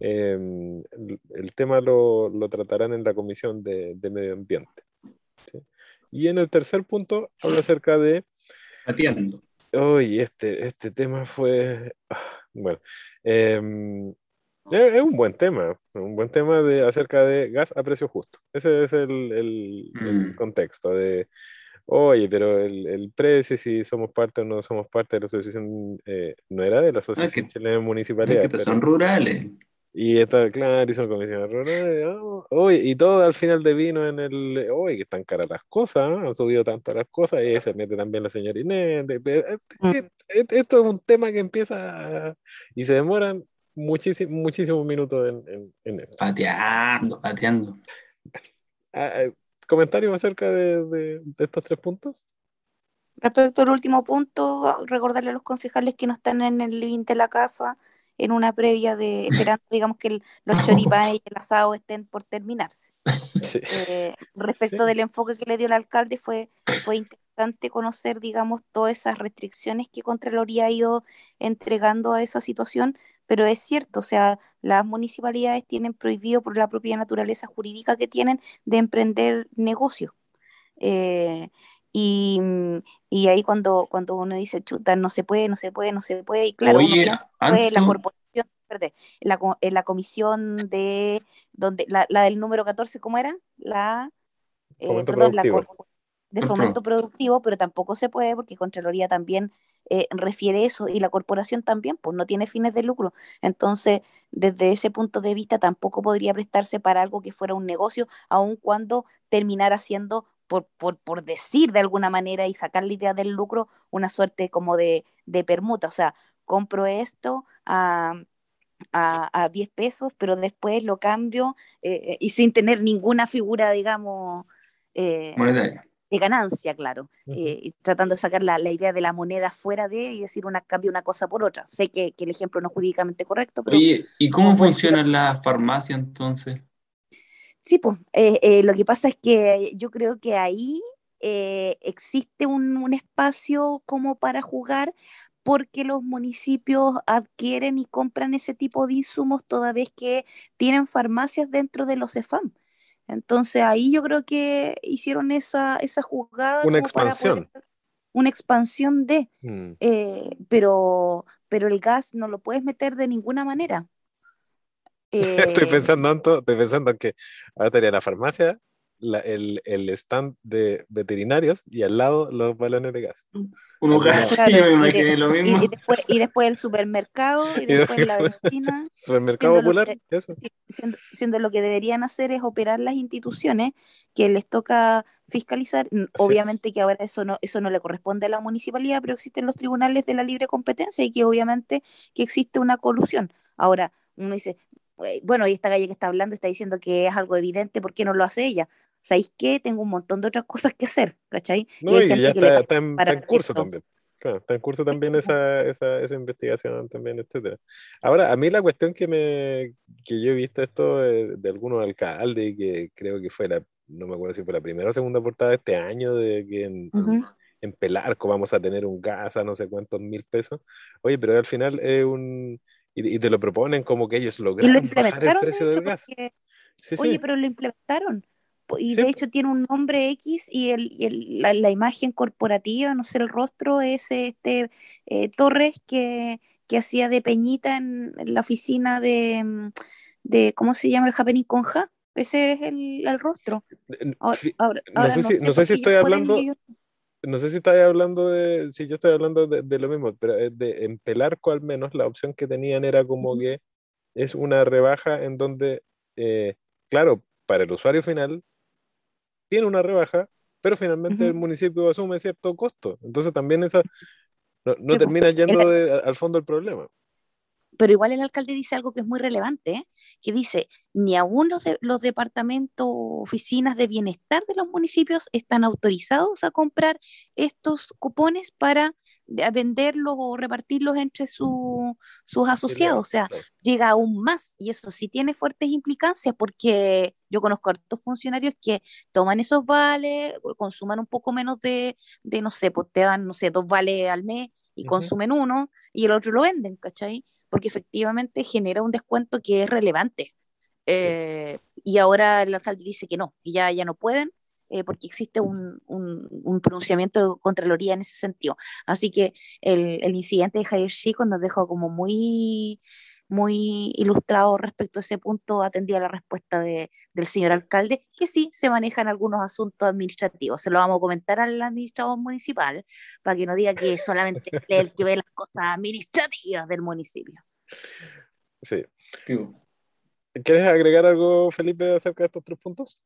em, el, tema lo, tratarán en la comisión de, medio ambiente. Y en el tercer punto habla acerca de... Atiendo. Hoy este, este tema fue... Ah, bueno, em, es, un buen tema, un buen tema de, acerca de gas a precio justo. Ese es el, el, mm. contexto de, oye, pero el, el, precio, si somos parte o no somos parte de la asociación, eh, no era de la asociación chilena municipalidad. que son rurales. Y está claro, y son comisiones rurales. oye, y todo al final de vino en el, oye, que están caras las cosas, han subido tanto las cosas, y se mete también la señora Inés. Mm. esto es un tema que empieza y se demoran muchísimos muchísimos minutos en, en, esto. Pateando, pateando. Ah, eh, ¿Comentarios acerca de, estos tres puntos? Respecto al último punto, recordarle a los concejales que no están en el living de la casa en una previa de esperando, digamos, que los choripanes y el asado estén por terminarse. Eh, respecto del enfoque que le dio el alcalde, fue, fue interesante conocer, digamos, todas esas restricciones que Contraloría ha ido entregando a esa situación, pero es cierto, o sea, las municipalidades tienen prohibido por la propia naturaleza jurídica que tienen de emprender negocios. Eh, y, y, ahí cuando, cuando uno dice, chuta, no se puede, no se puede, no se puede, y claro, la corporación, la, la comisión de, donde, la, la, del número 14, ¿cómo era? La, eh, perdón, la de fomento productivo, pero tampoco se puede porque Contraloría también eh, refiere eso y la corporación también, pues no tiene fines de lucro. Entonces, desde ese punto de vista, tampoco podría prestarse para algo que fuera un negocio, aun cuando terminara siendo, por, por, por decir de alguna manera y sacar la idea del lucro, una suerte como de, de permuta. O sea, compro esto a a, 10 pesos, pero después lo cambio eh, y sin tener ninguna figura, digamos, eh, de ganancia, claro, eh, tratando de sacar la, la, idea de la moneda fuera de y decir una cambio una cosa por otra. Sé que, que el ejemplo no es jurídicamente correcto, pero... Oye, ¿y cómo funciona la farmacia entonces? Sí, pues eh, eh, lo que pasa es que yo creo que ahí existe un, un, espacio como para jugar porque los municipios adquieren y compran ese tipo de insumos toda vez que tienen farmacias dentro de los CEFAM. Entonces ahí yo creo que hicieron esa, esa jugada. Una expansión. una expansión de, mm. eh, pero, pero el gas no lo puedes meter de ninguna manera. estoy eh, pensando estoy pensando que ahora estaría la farmacia, el, el, stand de veterinarios y al lado los balones de gas. Uno gas, me imaginé lo mismo. Y, después, y, después, el supermercado, y después la vecina. Supermercado popular, eso. Siendo, lo que deberían hacer es operar las instituciones que les toca fiscalizar. Obviamente que ahora eso no, eso no le corresponde a la municipalidad, pero existen los tribunales de la libre competencia y que obviamente que existe una colusión. Ahora, uno dice, bueno, y esta calle que está hablando está diciendo que es algo evidente, ¿por qué no lo hace ella? ¿Sabéis qué? Tengo un montón de otras cosas que hacer, ¿cachai? No, y, ya está, en, curso también. está en curso también esa, esa, esa, investigación también, etcétera. Ahora, a mí la cuestión que me que yo he visto esto de, de algunos alcaldes, que creo que fue la, no me acuerdo si fue la primera o segunda portada de este año, de que en, en Pelarco vamos a tener un gas a no sé cuántos mil pesos. Oye, pero al final es un... Y, te lo proponen como que ellos lograron bajar el precio del gas. oye, pero lo implementaron. Y de hecho tiene un nombre X y, el, y la, imagen corporativa, no sé, el rostro es este eh, Torres que, que, hacía de Peñita en, la oficina de, mm, de, ¿cómo se llama el Happening Conja? Ese es el, el rostro. Ahora, no, sé si, no sé si estoy hablando no sé si estáis hablando de, si yo estoy hablando de, lo mismo, pero de, en Pelarco al menos la opción que tenían era como que es una rebaja en donde, eh, claro, para el usuario final tiene una rebaja, pero finalmente el municipio asume cierto costo. Entonces también esa no, termina yendo al fondo del problema pero igual el alcalde dice algo que es muy relevante, ¿eh? que dice, ni aún los, de, los departamentos, oficinas de bienestar de los municipios están autorizados a comprar estos cupones para venderlos o repartirlos entre sus asociados. O sea, llega aún más y eso sí tiene fuertes implicancias porque yo conozco a estos funcionarios que toman esos vales, consuman un poco menos de, de no sé, pues te dan, no sé, dos vales al mes y consumen uno y el otro lo venden, ¿cachai? porque efectivamente genera un descuento que es relevante. Eh, y ahora el alcalde dice que no, que ya, ya no pueden, eh, porque existe un, un, pronunciamiento de Contraloría en ese sentido. Así que el, el incidente de Jair Chico nos dejó como muy, muy ilustrado respecto a ese punto, atendía la respuesta de, del señor alcalde, que sí se manejan algunos asuntos administrativos. Se lo vamos a comentar al administrador municipal para que no diga que solamente es el que ve las cosas administrativas del municipio. Sí. ¿Quieres agregar algo, Felipe, acerca de estos tres puntos?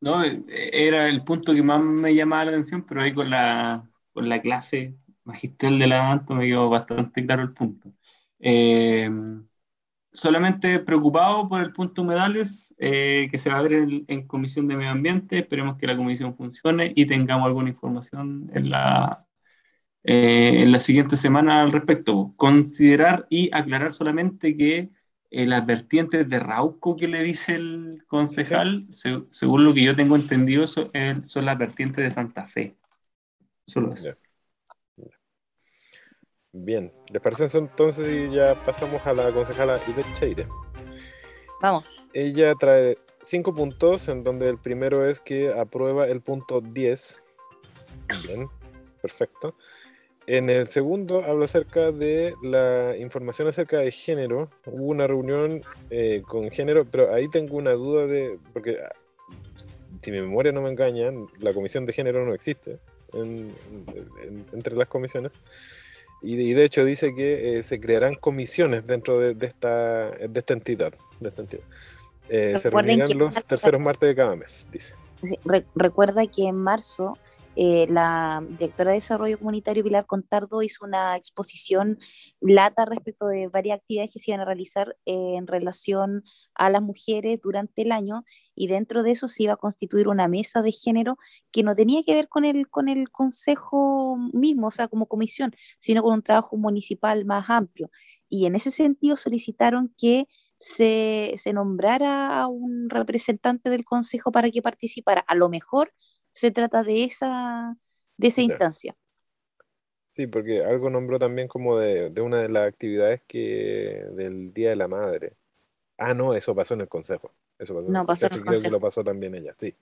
No, era el punto que más me llamaba la atención, pero ahí con la, con la clase magistral de la Anto me quedó bastante claro el punto. Eh, solamente preocupado por el punto humedales eh, que se va a ver en, Comisión de Medio Ambiente. Esperemos que la comisión funcione y tengamos alguna información en la, eh, en la siguiente semana al respecto. Considerar y aclarar solamente que eh, las vertientes de Rauco que le dice el concejal, según lo que yo tengo entendido, son, son las vertientes de Santa Fe. Solo eso. Bien, ¿les parece eso entonces y ya pasamos a la concejala Ivette Cheire? Vamos. Ella trae cinco puntos, en donde el primero es que aprueba el punto 10. Bien, perfecto. En el segundo habla acerca de la información acerca de género. Hubo una reunión eh, con género, pero ahí tengo una duda de, porque ah, si mi memoria no me engaña, la comisión de género no existe entre las comisiones. Y, de hecho dice que eh, se crearán comisiones dentro de, esta, de esta entidad. De esta entidad. Eh, se reunirán los terceros martes de cada mes, dice. recuerda que en marzo eh, la directora de Desarrollo Comunitario Pilar Contardo hizo una exposición lata respecto de varias actividades que se iban a realizar eh, en relación a las mujeres durante el año y dentro de eso se iba a constituir una mesa de género que no tenía que ver con el, con el consejo mismo, o sea, como comisión, sino con un trabajo municipal más amplio. Y en ese sentido solicitaron que se, se nombrara a un representante del consejo para que participara. A lo mejor se trata de esa, de esa instancia. Sí, porque algo nombró también como de, una de las actividades que del Día de la Madre. Ah, no, eso pasó en el Consejo. Eso pasó no, en el pasó Consejo, en el creo que lo pasó también ella, sí.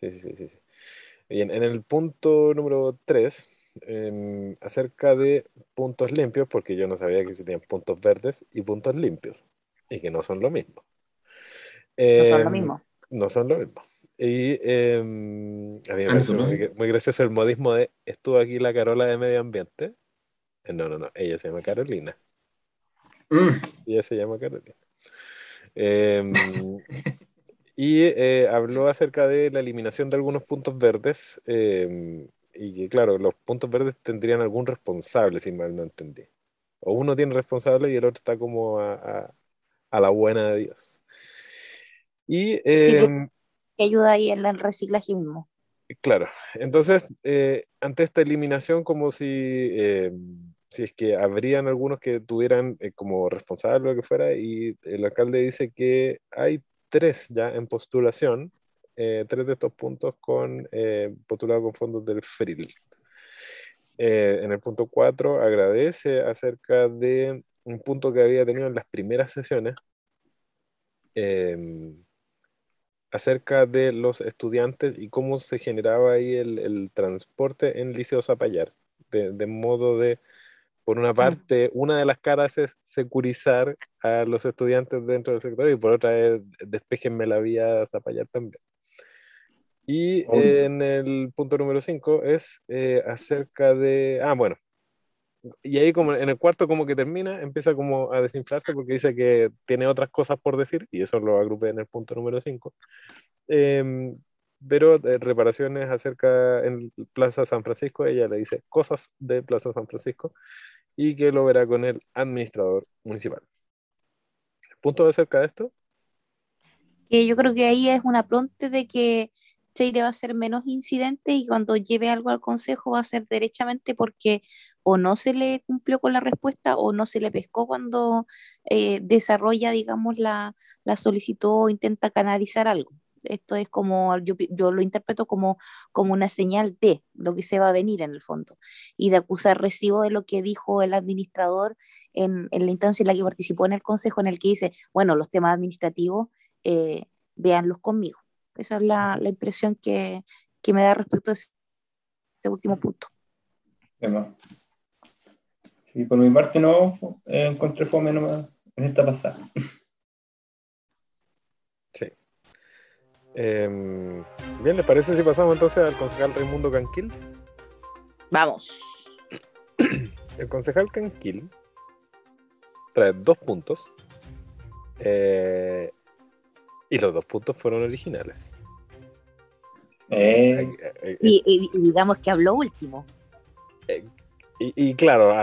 Sí, sí, sí, sí. Bien, en el punto número 3, em, acerca de puntos limpios, porque yo no sabía que existían puntos verdes y puntos limpios, y que no son lo mismo. no son lo em, mismo. No son lo mismo. Y eh, a mí me parece muy, gracioso el modismo de estuvo aquí la Carola de Medio Ambiente. Eh, no, no, no, ella se llama Carolina. Mm. Ella se llama Carolina. Em, y eh, habló acerca de la eliminación de algunos puntos verdes. Em, y que, claro, los puntos verdes tendrían algún responsable, si mal no entendí. O uno tiene responsable y el otro está como a, a la buena de Dios. Y em, que ayuda ahí en el reciclaje mismo. Claro, entonces, eh, ante esta eliminación, como si, em, si es que habrían algunos que tuvieran eh, como responsable lo que fuera, y el alcalde dice que hay tres ya en postulación, eh, tres de estos puntos con postulado con fondos del FRIL. en el punto 4 agradece acerca de un punto que había tenido en las primeras sesiones, acerca de los estudiantes y cómo se generaba ahí el, transporte en Liceo Zapallar, de, modo de, por una parte, una de las caras es securizar a los estudiantes dentro del sector y por otra es despejenme la vía Zapallar también. Y en el punto número 5 es eh, acerca de, ah, bueno, y ahí como en el cuarto como que termina, empieza como a desinflarse porque dice que tiene otras cosas por decir, y eso lo agrupé en el punto número 5. Em, pero de reparaciones acerca en Plaza San Francisco, ella le dice cosas de Plaza San Francisco y que lo verá con el administrador municipal. ¿Punto acerca de esto? Que yo creo que ahí es una pronte de que Cheire va a ser menos incidente y cuando lleve algo al consejo va a ser derechamente porque o no se le cumplió con la respuesta o no se le pescó cuando eh, desarrolla, digamos, la, la solicitud o intenta canalizar algo. Esto es como, yo, yo, lo interpreto como, como una señal de lo que se va a venir en el fondo y de acusar recibo de lo que dijo el administrador en, en la instancia en la que participó en el consejo, en el que dice, bueno, los temas administrativos, eh, véanlos conmigo. Esa es la, la impresión que, que, me da respecto a este último punto. Sí, por mi parte no eh, encontré fome nomás en esta pasada. Sí. Em, bien, ¿les parece si pasamos entonces al concejal Raimundo Canquil? Vamos. El concejal Canquil trae dos puntos. Eh, y los dos puntos fueron originales. Eh. Y, digamos que habló último. Y, claro.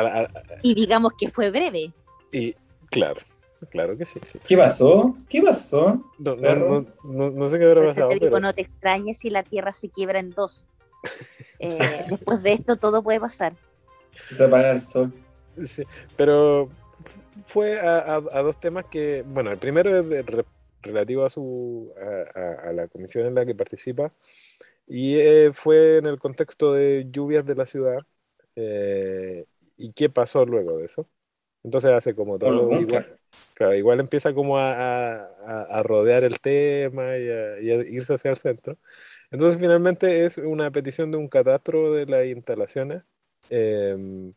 y digamos que fue breve. Y claro, claro que sí. sí. ¿Qué pasó? ¿Qué pasó? No, no, no, no sé qué habrá pasado. Te digo, no te extrañes si la Tierra se quiebra en dos. Eh, después de esto todo puede pasar. Se apaga el sol. Sí, pero fue a, dos temas que, bueno, el primero es relativo a, su, a, la comisión en la que participa y eh, fue en el contexto de lluvias de la ciudad eh, ¿Y qué pasó luego de eso? Entonces hace como todo igual, igual empieza como a, a, rodear el tema y a, irse hacia el centro. Entonces finalmente es una petición de un catastro de las instalaciones em,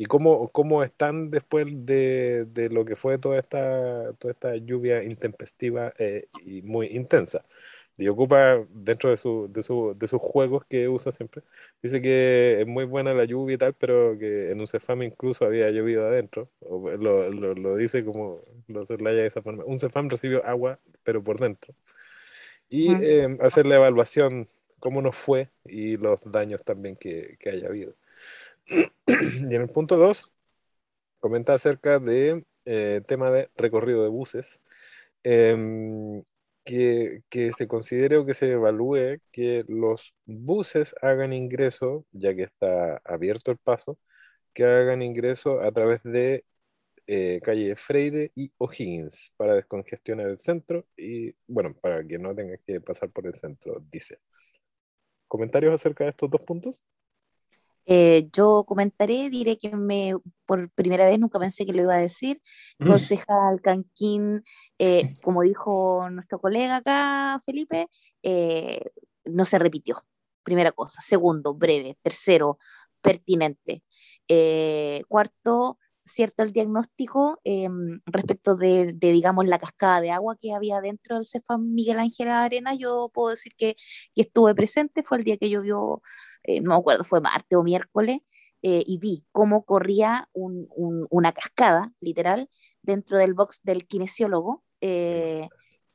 y cómo, cómo, están después de, de, lo que fue toda esta, toda esta lluvia intempestiva eh, y muy intensa y ocupa dentro de, su, de, su, de, sus juegos que usa siempre. Dice que es muy buena la lluvia y tal, pero que en un Cefam incluso había llovido adentro. lo, lo, lo, dice como lo soslaya de esa forma. Un Cefam recibió agua, pero por dentro. Y eh, hacer la evaluación, cómo nos fue y los daños también que, que haya habido. y en el punto 2, comenta acerca de eh, tema de recorrido de buses. Eh, que, se considere o que se evalúe que los buses hagan ingreso, ya que está abierto el paso, que hagan ingreso a través de eh, calle Freire y O'Higgins para descongestionar el centro y, bueno, para que no tengan que pasar por el centro, dice. ¿Comentarios acerca de estos dos puntos? Eh, yo comentaré, diré que me, por primera vez nunca pensé que lo iba a decir. Mm. Concejal Canquín, eh, como dijo nuestro colega acá, Felipe, eh, no se repitió. Primera cosa. Segundo, breve. Tercero, pertinente. cuarto, cierto el diagnóstico respecto de, digamos, la cascada de agua que había dentro del Cefam Miguel Ángel Arena. Yo puedo decir que, que estuve presente, fue el día que llovió eh, no me acuerdo, fue martes o miércoles, eh, y vi cómo corría una cascada, literal, dentro del box del kinesiólogo. Eh,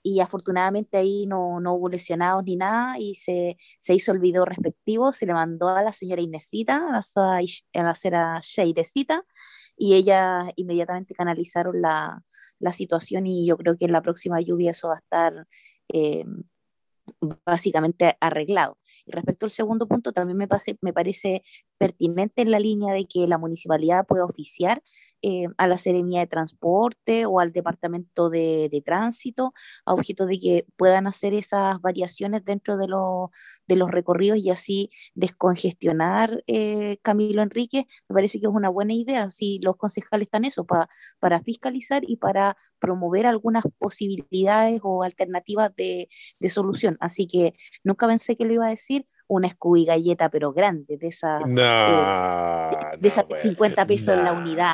y afortunadamente ahí no, no, hubo lesionados ni nada y se, se, hizo el video respectivo, se le mandó a la señora Inesita, a la, a la señora Sheirecita, y ella inmediatamente canalizaron la, la situación y yo creo que en la próxima lluvia eso va a estar básicamente arreglado. Y respecto al segundo punto, también me, me parece pertinente en la línea de que la municipalidad pueda oficiar eh, a la Seremía de Transporte o al Departamento de, Tránsito a objeto de que puedan hacer esas variaciones dentro de, de los recorridos y así descongestionar eh, Camilo Enrique. Me parece que es una buena idea si los concejales están eso, para fiscalizar y para promover algunas posibilidades o alternativas de, de solución. Así que nunca pensé que lo iba a decir, una Scooby galleta, pero grande, de esas eh, de, esas 50 pesos en la unidad.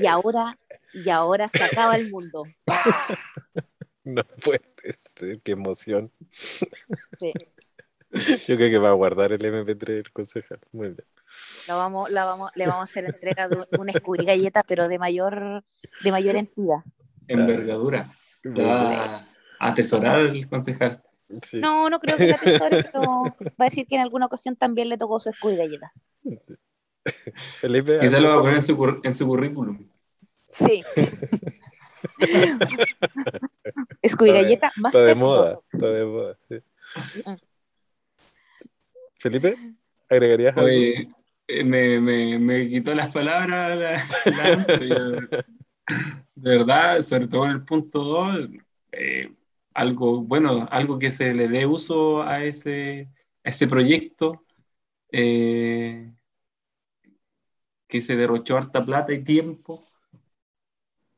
Y ahora, y ahora se acaba el mundo. no puede ser, qué emoción. Yo creo que va a guardar el MP3 el concejal. Muy bien. vamos, la vamos, le vamos a hacer entrega de una Scooby galleta, pero de mayor, de mayor entidad. Envergadura. Va a atesorar el concejal. No, no creo que la atesore, pero va a decir que en alguna ocasión también le tocó su escudo y galleta. Felipe. Quizá lo va a poner en su, en su currículum. Sí. escudo galleta más Está de moda, está de moda. Felipe, ¿agregarías algo? Oye, eh, me, me, me, quitó las palabras de verdad, sobre todo en el punto 2, eh, algo, bueno, algo que se le dé uso a ese, ese proyecto, eh, que se derrochó harta plata y tiempo.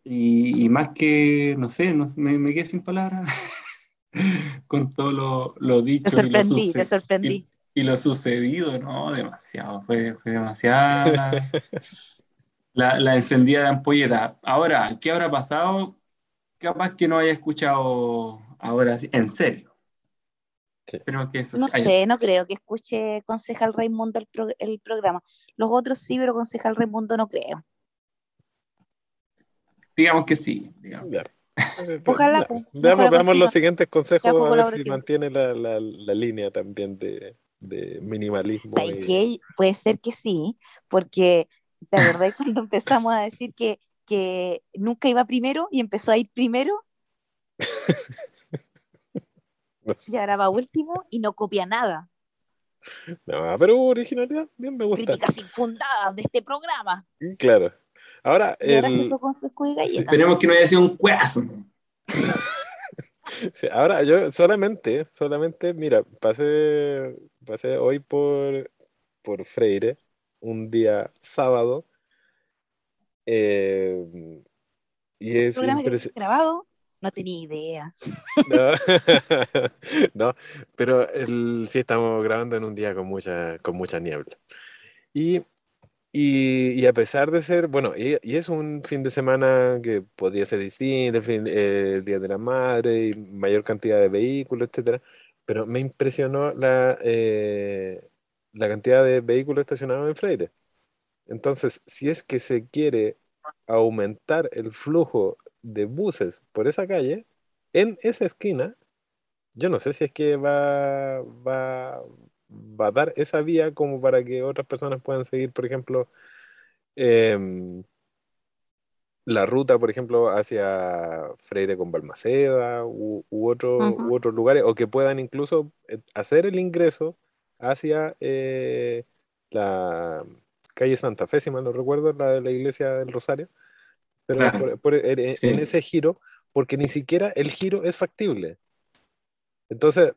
Y, más que, no sé, me, me, quedé sin palabras con todo lo, lo dicho. Te sorprendí, y lo te sorprendí. Y, lo sucedido, ¿no? Demasiado, fue, fue demasiada la, la encendida de ampolleta. Ahora, ¿qué habrá pasado? capaz que no haya escuchado ahora en serio. Que no sé, no creo que escuche Concejal Raimundo el, programa. Los otros sí, pero Concejal Raimundo no creo. Digamos que sí. Ojalá. Pues, veamos, los siguientes consejos a ver si mantiene la, línea también de, minimalismo. Puede ser que sí, porque de verdad cuando empezamos a decir que que nunca iba primero y empezó a ir primero. Y ahora va último y no copia nada. No, pero originalidad, bien me gusta. Críticas infundadas de este programa. Claro. Ahora, esperemos que no haya sido un cuazo. ahora yo solamente, solamente, mira, pasé, pasé hoy por, por Freire, un día sábado, eh, y es grabado? No tenía idea. No, pero el, sí estamos grabando en un día con mucha, con mucha niebla. Y, y, a pesar de ser, bueno, y, es un fin de semana que podría ser distinto, el, Día de la Madre y mayor cantidad de vehículos, etcétera, pero me impresionó la, eh, la cantidad de vehículos estacionados en Freire. Entonces, si es que se quiere aumentar el flujo de buses por esa calle, en esa esquina, yo no sé si es que va, va, va a dar esa vía como para que otras personas puedan seguir, por ejemplo, em, la ruta, por ejemplo, hacia Freire con Balmaceda u, otro, u otros lugares, o que puedan incluso eh, hacer el ingreso hacia eh, la calle Santa Fe, si mal no recuerdo, la de la iglesia del Rosario, pero en, ese giro, porque ni siquiera el giro es factible. Entonces,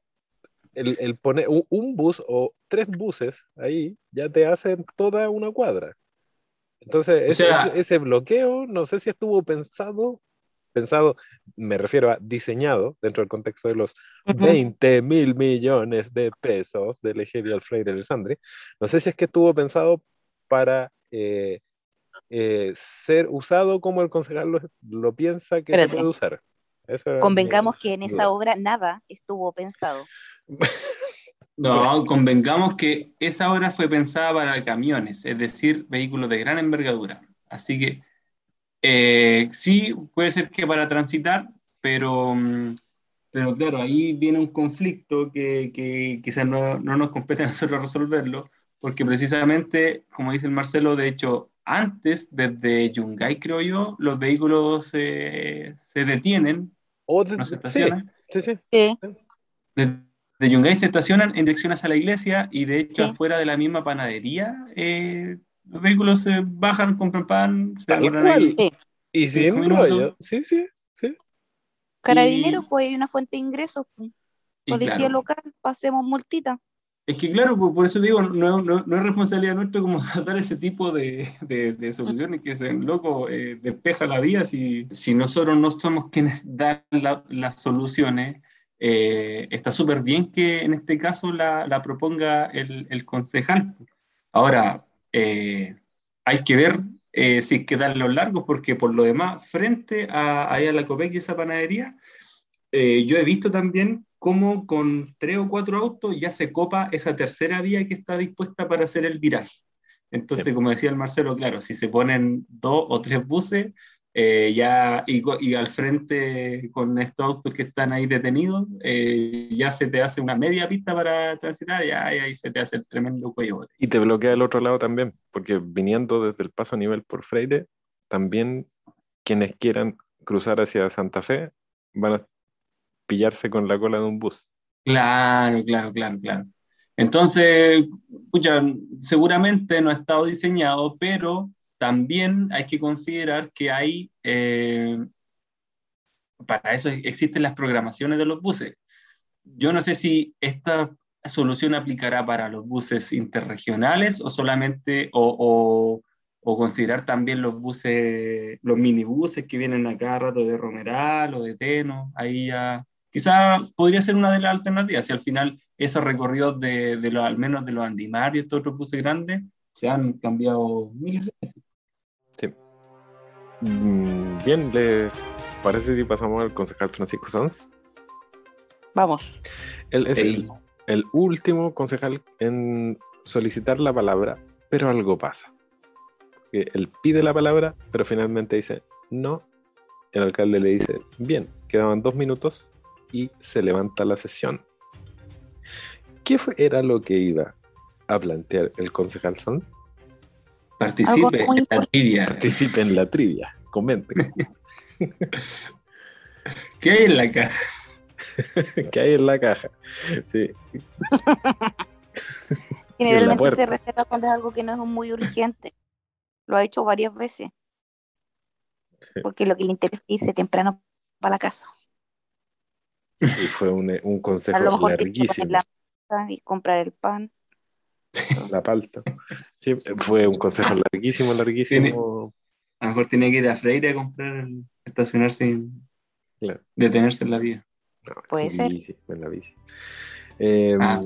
el, poner un, bus o tres buses ahí ya te hacen toda una cuadra. Entonces, ese, bloqueo, no sé si estuvo pensado, pensado, me refiero a diseñado dentro del contexto de los 20 mil millones de pesos del Egerio Alfredo Alessandri. No sé si es que estuvo pensado para eh, eh, ser usado como el concejal lo, piensa que se puede usar. Convengamos que en esa obra nada estuvo pensado. No, convengamos que esa obra fue pensada para camiones, es decir, vehículos de gran envergadura. Así que eh, sí, puede ser que para transitar, pero, mm, pero claro, ahí viene un conflicto que, que quizás no, no, nos compete a nosotros resolverlo, porque precisamente, como dice el Marcelo, de hecho, antes, desde Yungay, creo yo, los vehículos se detienen, o se estacionan. Sí, sí, sí. Desde Yungay se estacionan en dirección hacia la iglesia y de hecho afuera de la misma panadería eh, los vehículos se bajan, compran pan, se ahí. Y sin rollo. Sí, sí, sí. Carabineros, pues hay una fuente de ingresos. Pues. Policía local, pasemos multita. Es que claro, por eso digo, no, no, no, es responsabilidad nuestra como dar ese tipo de, de, soluciones que se loco eh, despeja la vía si, si nosotros no somos quienes dan las soluciones. Eh, está súper bien que en este caso la, la proponga el, el, concejal. Ahora, eh, hay que ver si hay que darle los largos, porque por lo demás, frente a, a la COPEC y esa panadería, yo he visto también cómo con tres o cuatro autos ya se copa esa tercera vía que está dispuesta para hacer el viraje. Entonces, como decía el Marcelo, claro, si se ponen dos o tres buses, eh, ya, y, al frente con estos autos que están ahí detenidos, eh, ya se te hace una media pista para transitar, y ahí se te hace el tremendo cuello. Y te bloquea el otro lado también, porque viniendo desde el paso a nivel por Freire, también quienes quieran cruzar hacia Santa Fe van a pillarse con la cola de un bus. Claro, claro, claro, claro. Entonces, seguramente no ha estado diseñado, pero también hay que considerar que hay, eh, para eso existen las programaciones de los buses. Yo no sé si esta solución aplicará para los buses interregionales o solamente, o, o, considerar también los buses, los minibuses que vienen acá rato de Romeral o de Teno, ahí ya quizá podría ser una de las alternativas, si al final esos recorridos de, de al menos de los Andimar y estos otros buses grandes se han cambiado miles de veces. Sí. Mm, bien, ¿le parece si pasamos al concejal Francisco Sanz? Vamos. Él es el, el último concejal en solicitar la palabra, pero algo pasa. Él pide la palabra, pero finalmente dice no. El alcalde le dice, bien, quedaban dos minutos, y se levanta la sesión. ¿Qué era lo que iba a plantear el concejal Sanz? Participe en la trivia. Participe en la trivia. Comente. ¿Qué hay en la caja? ¿Qué hay en la caja? Sí. Generalmente se reserva cuando es algo que no es muy urgente. Lo ha hecho varias veces. Porque lo que le interesa es irse temprano para la casa. Sí, fue un, eh, un consejo larguísimo. y comprar el pan. La palta. Sí, fue un consejo larguísimo, larguísimo. a lo mejor tiene que ir a Freire a comprar, estacionarse y detenerse en la vía. Puede ser. en la bici. Ah,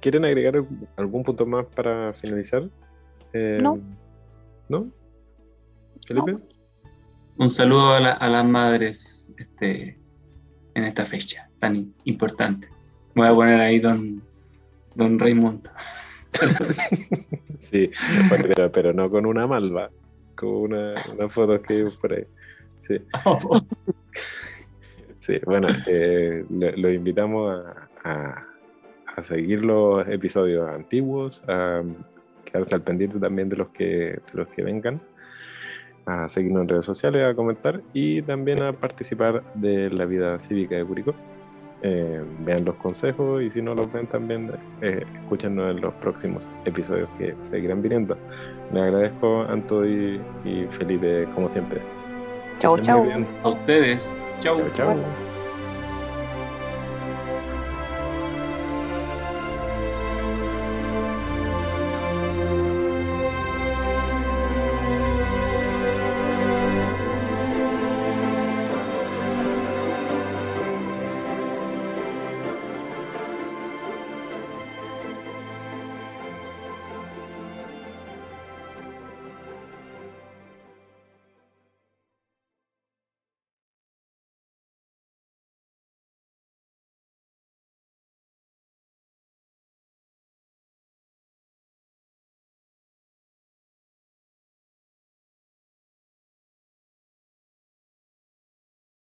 ¿Quieren agregar algún punto más para finalizar? Em, no. ¿No? ¿Felipe? Un saludo a, a las madres este, en esta fecha tan importante. Voy a poner ahí don, don Raimundo. sí, pero, no con una malva, con una, una foto que hay por ahí. Sí, sí bueno, eh, lo, invitamos a, a, seguir los episodios antiguos, a quedarse al pendiente también de los que, de los que vengan a seguirnos en redes sociales, a comentar y también a participar de la vida cívica de Curicó. Eh, vean los consejos y si no los ven también eh, escúchenos en los próximos episodios que seguirán viniendo. Les agradezco Anto y, y Felipe como siempre. Chau, chau. A ustedes. Chau. Chau, chau.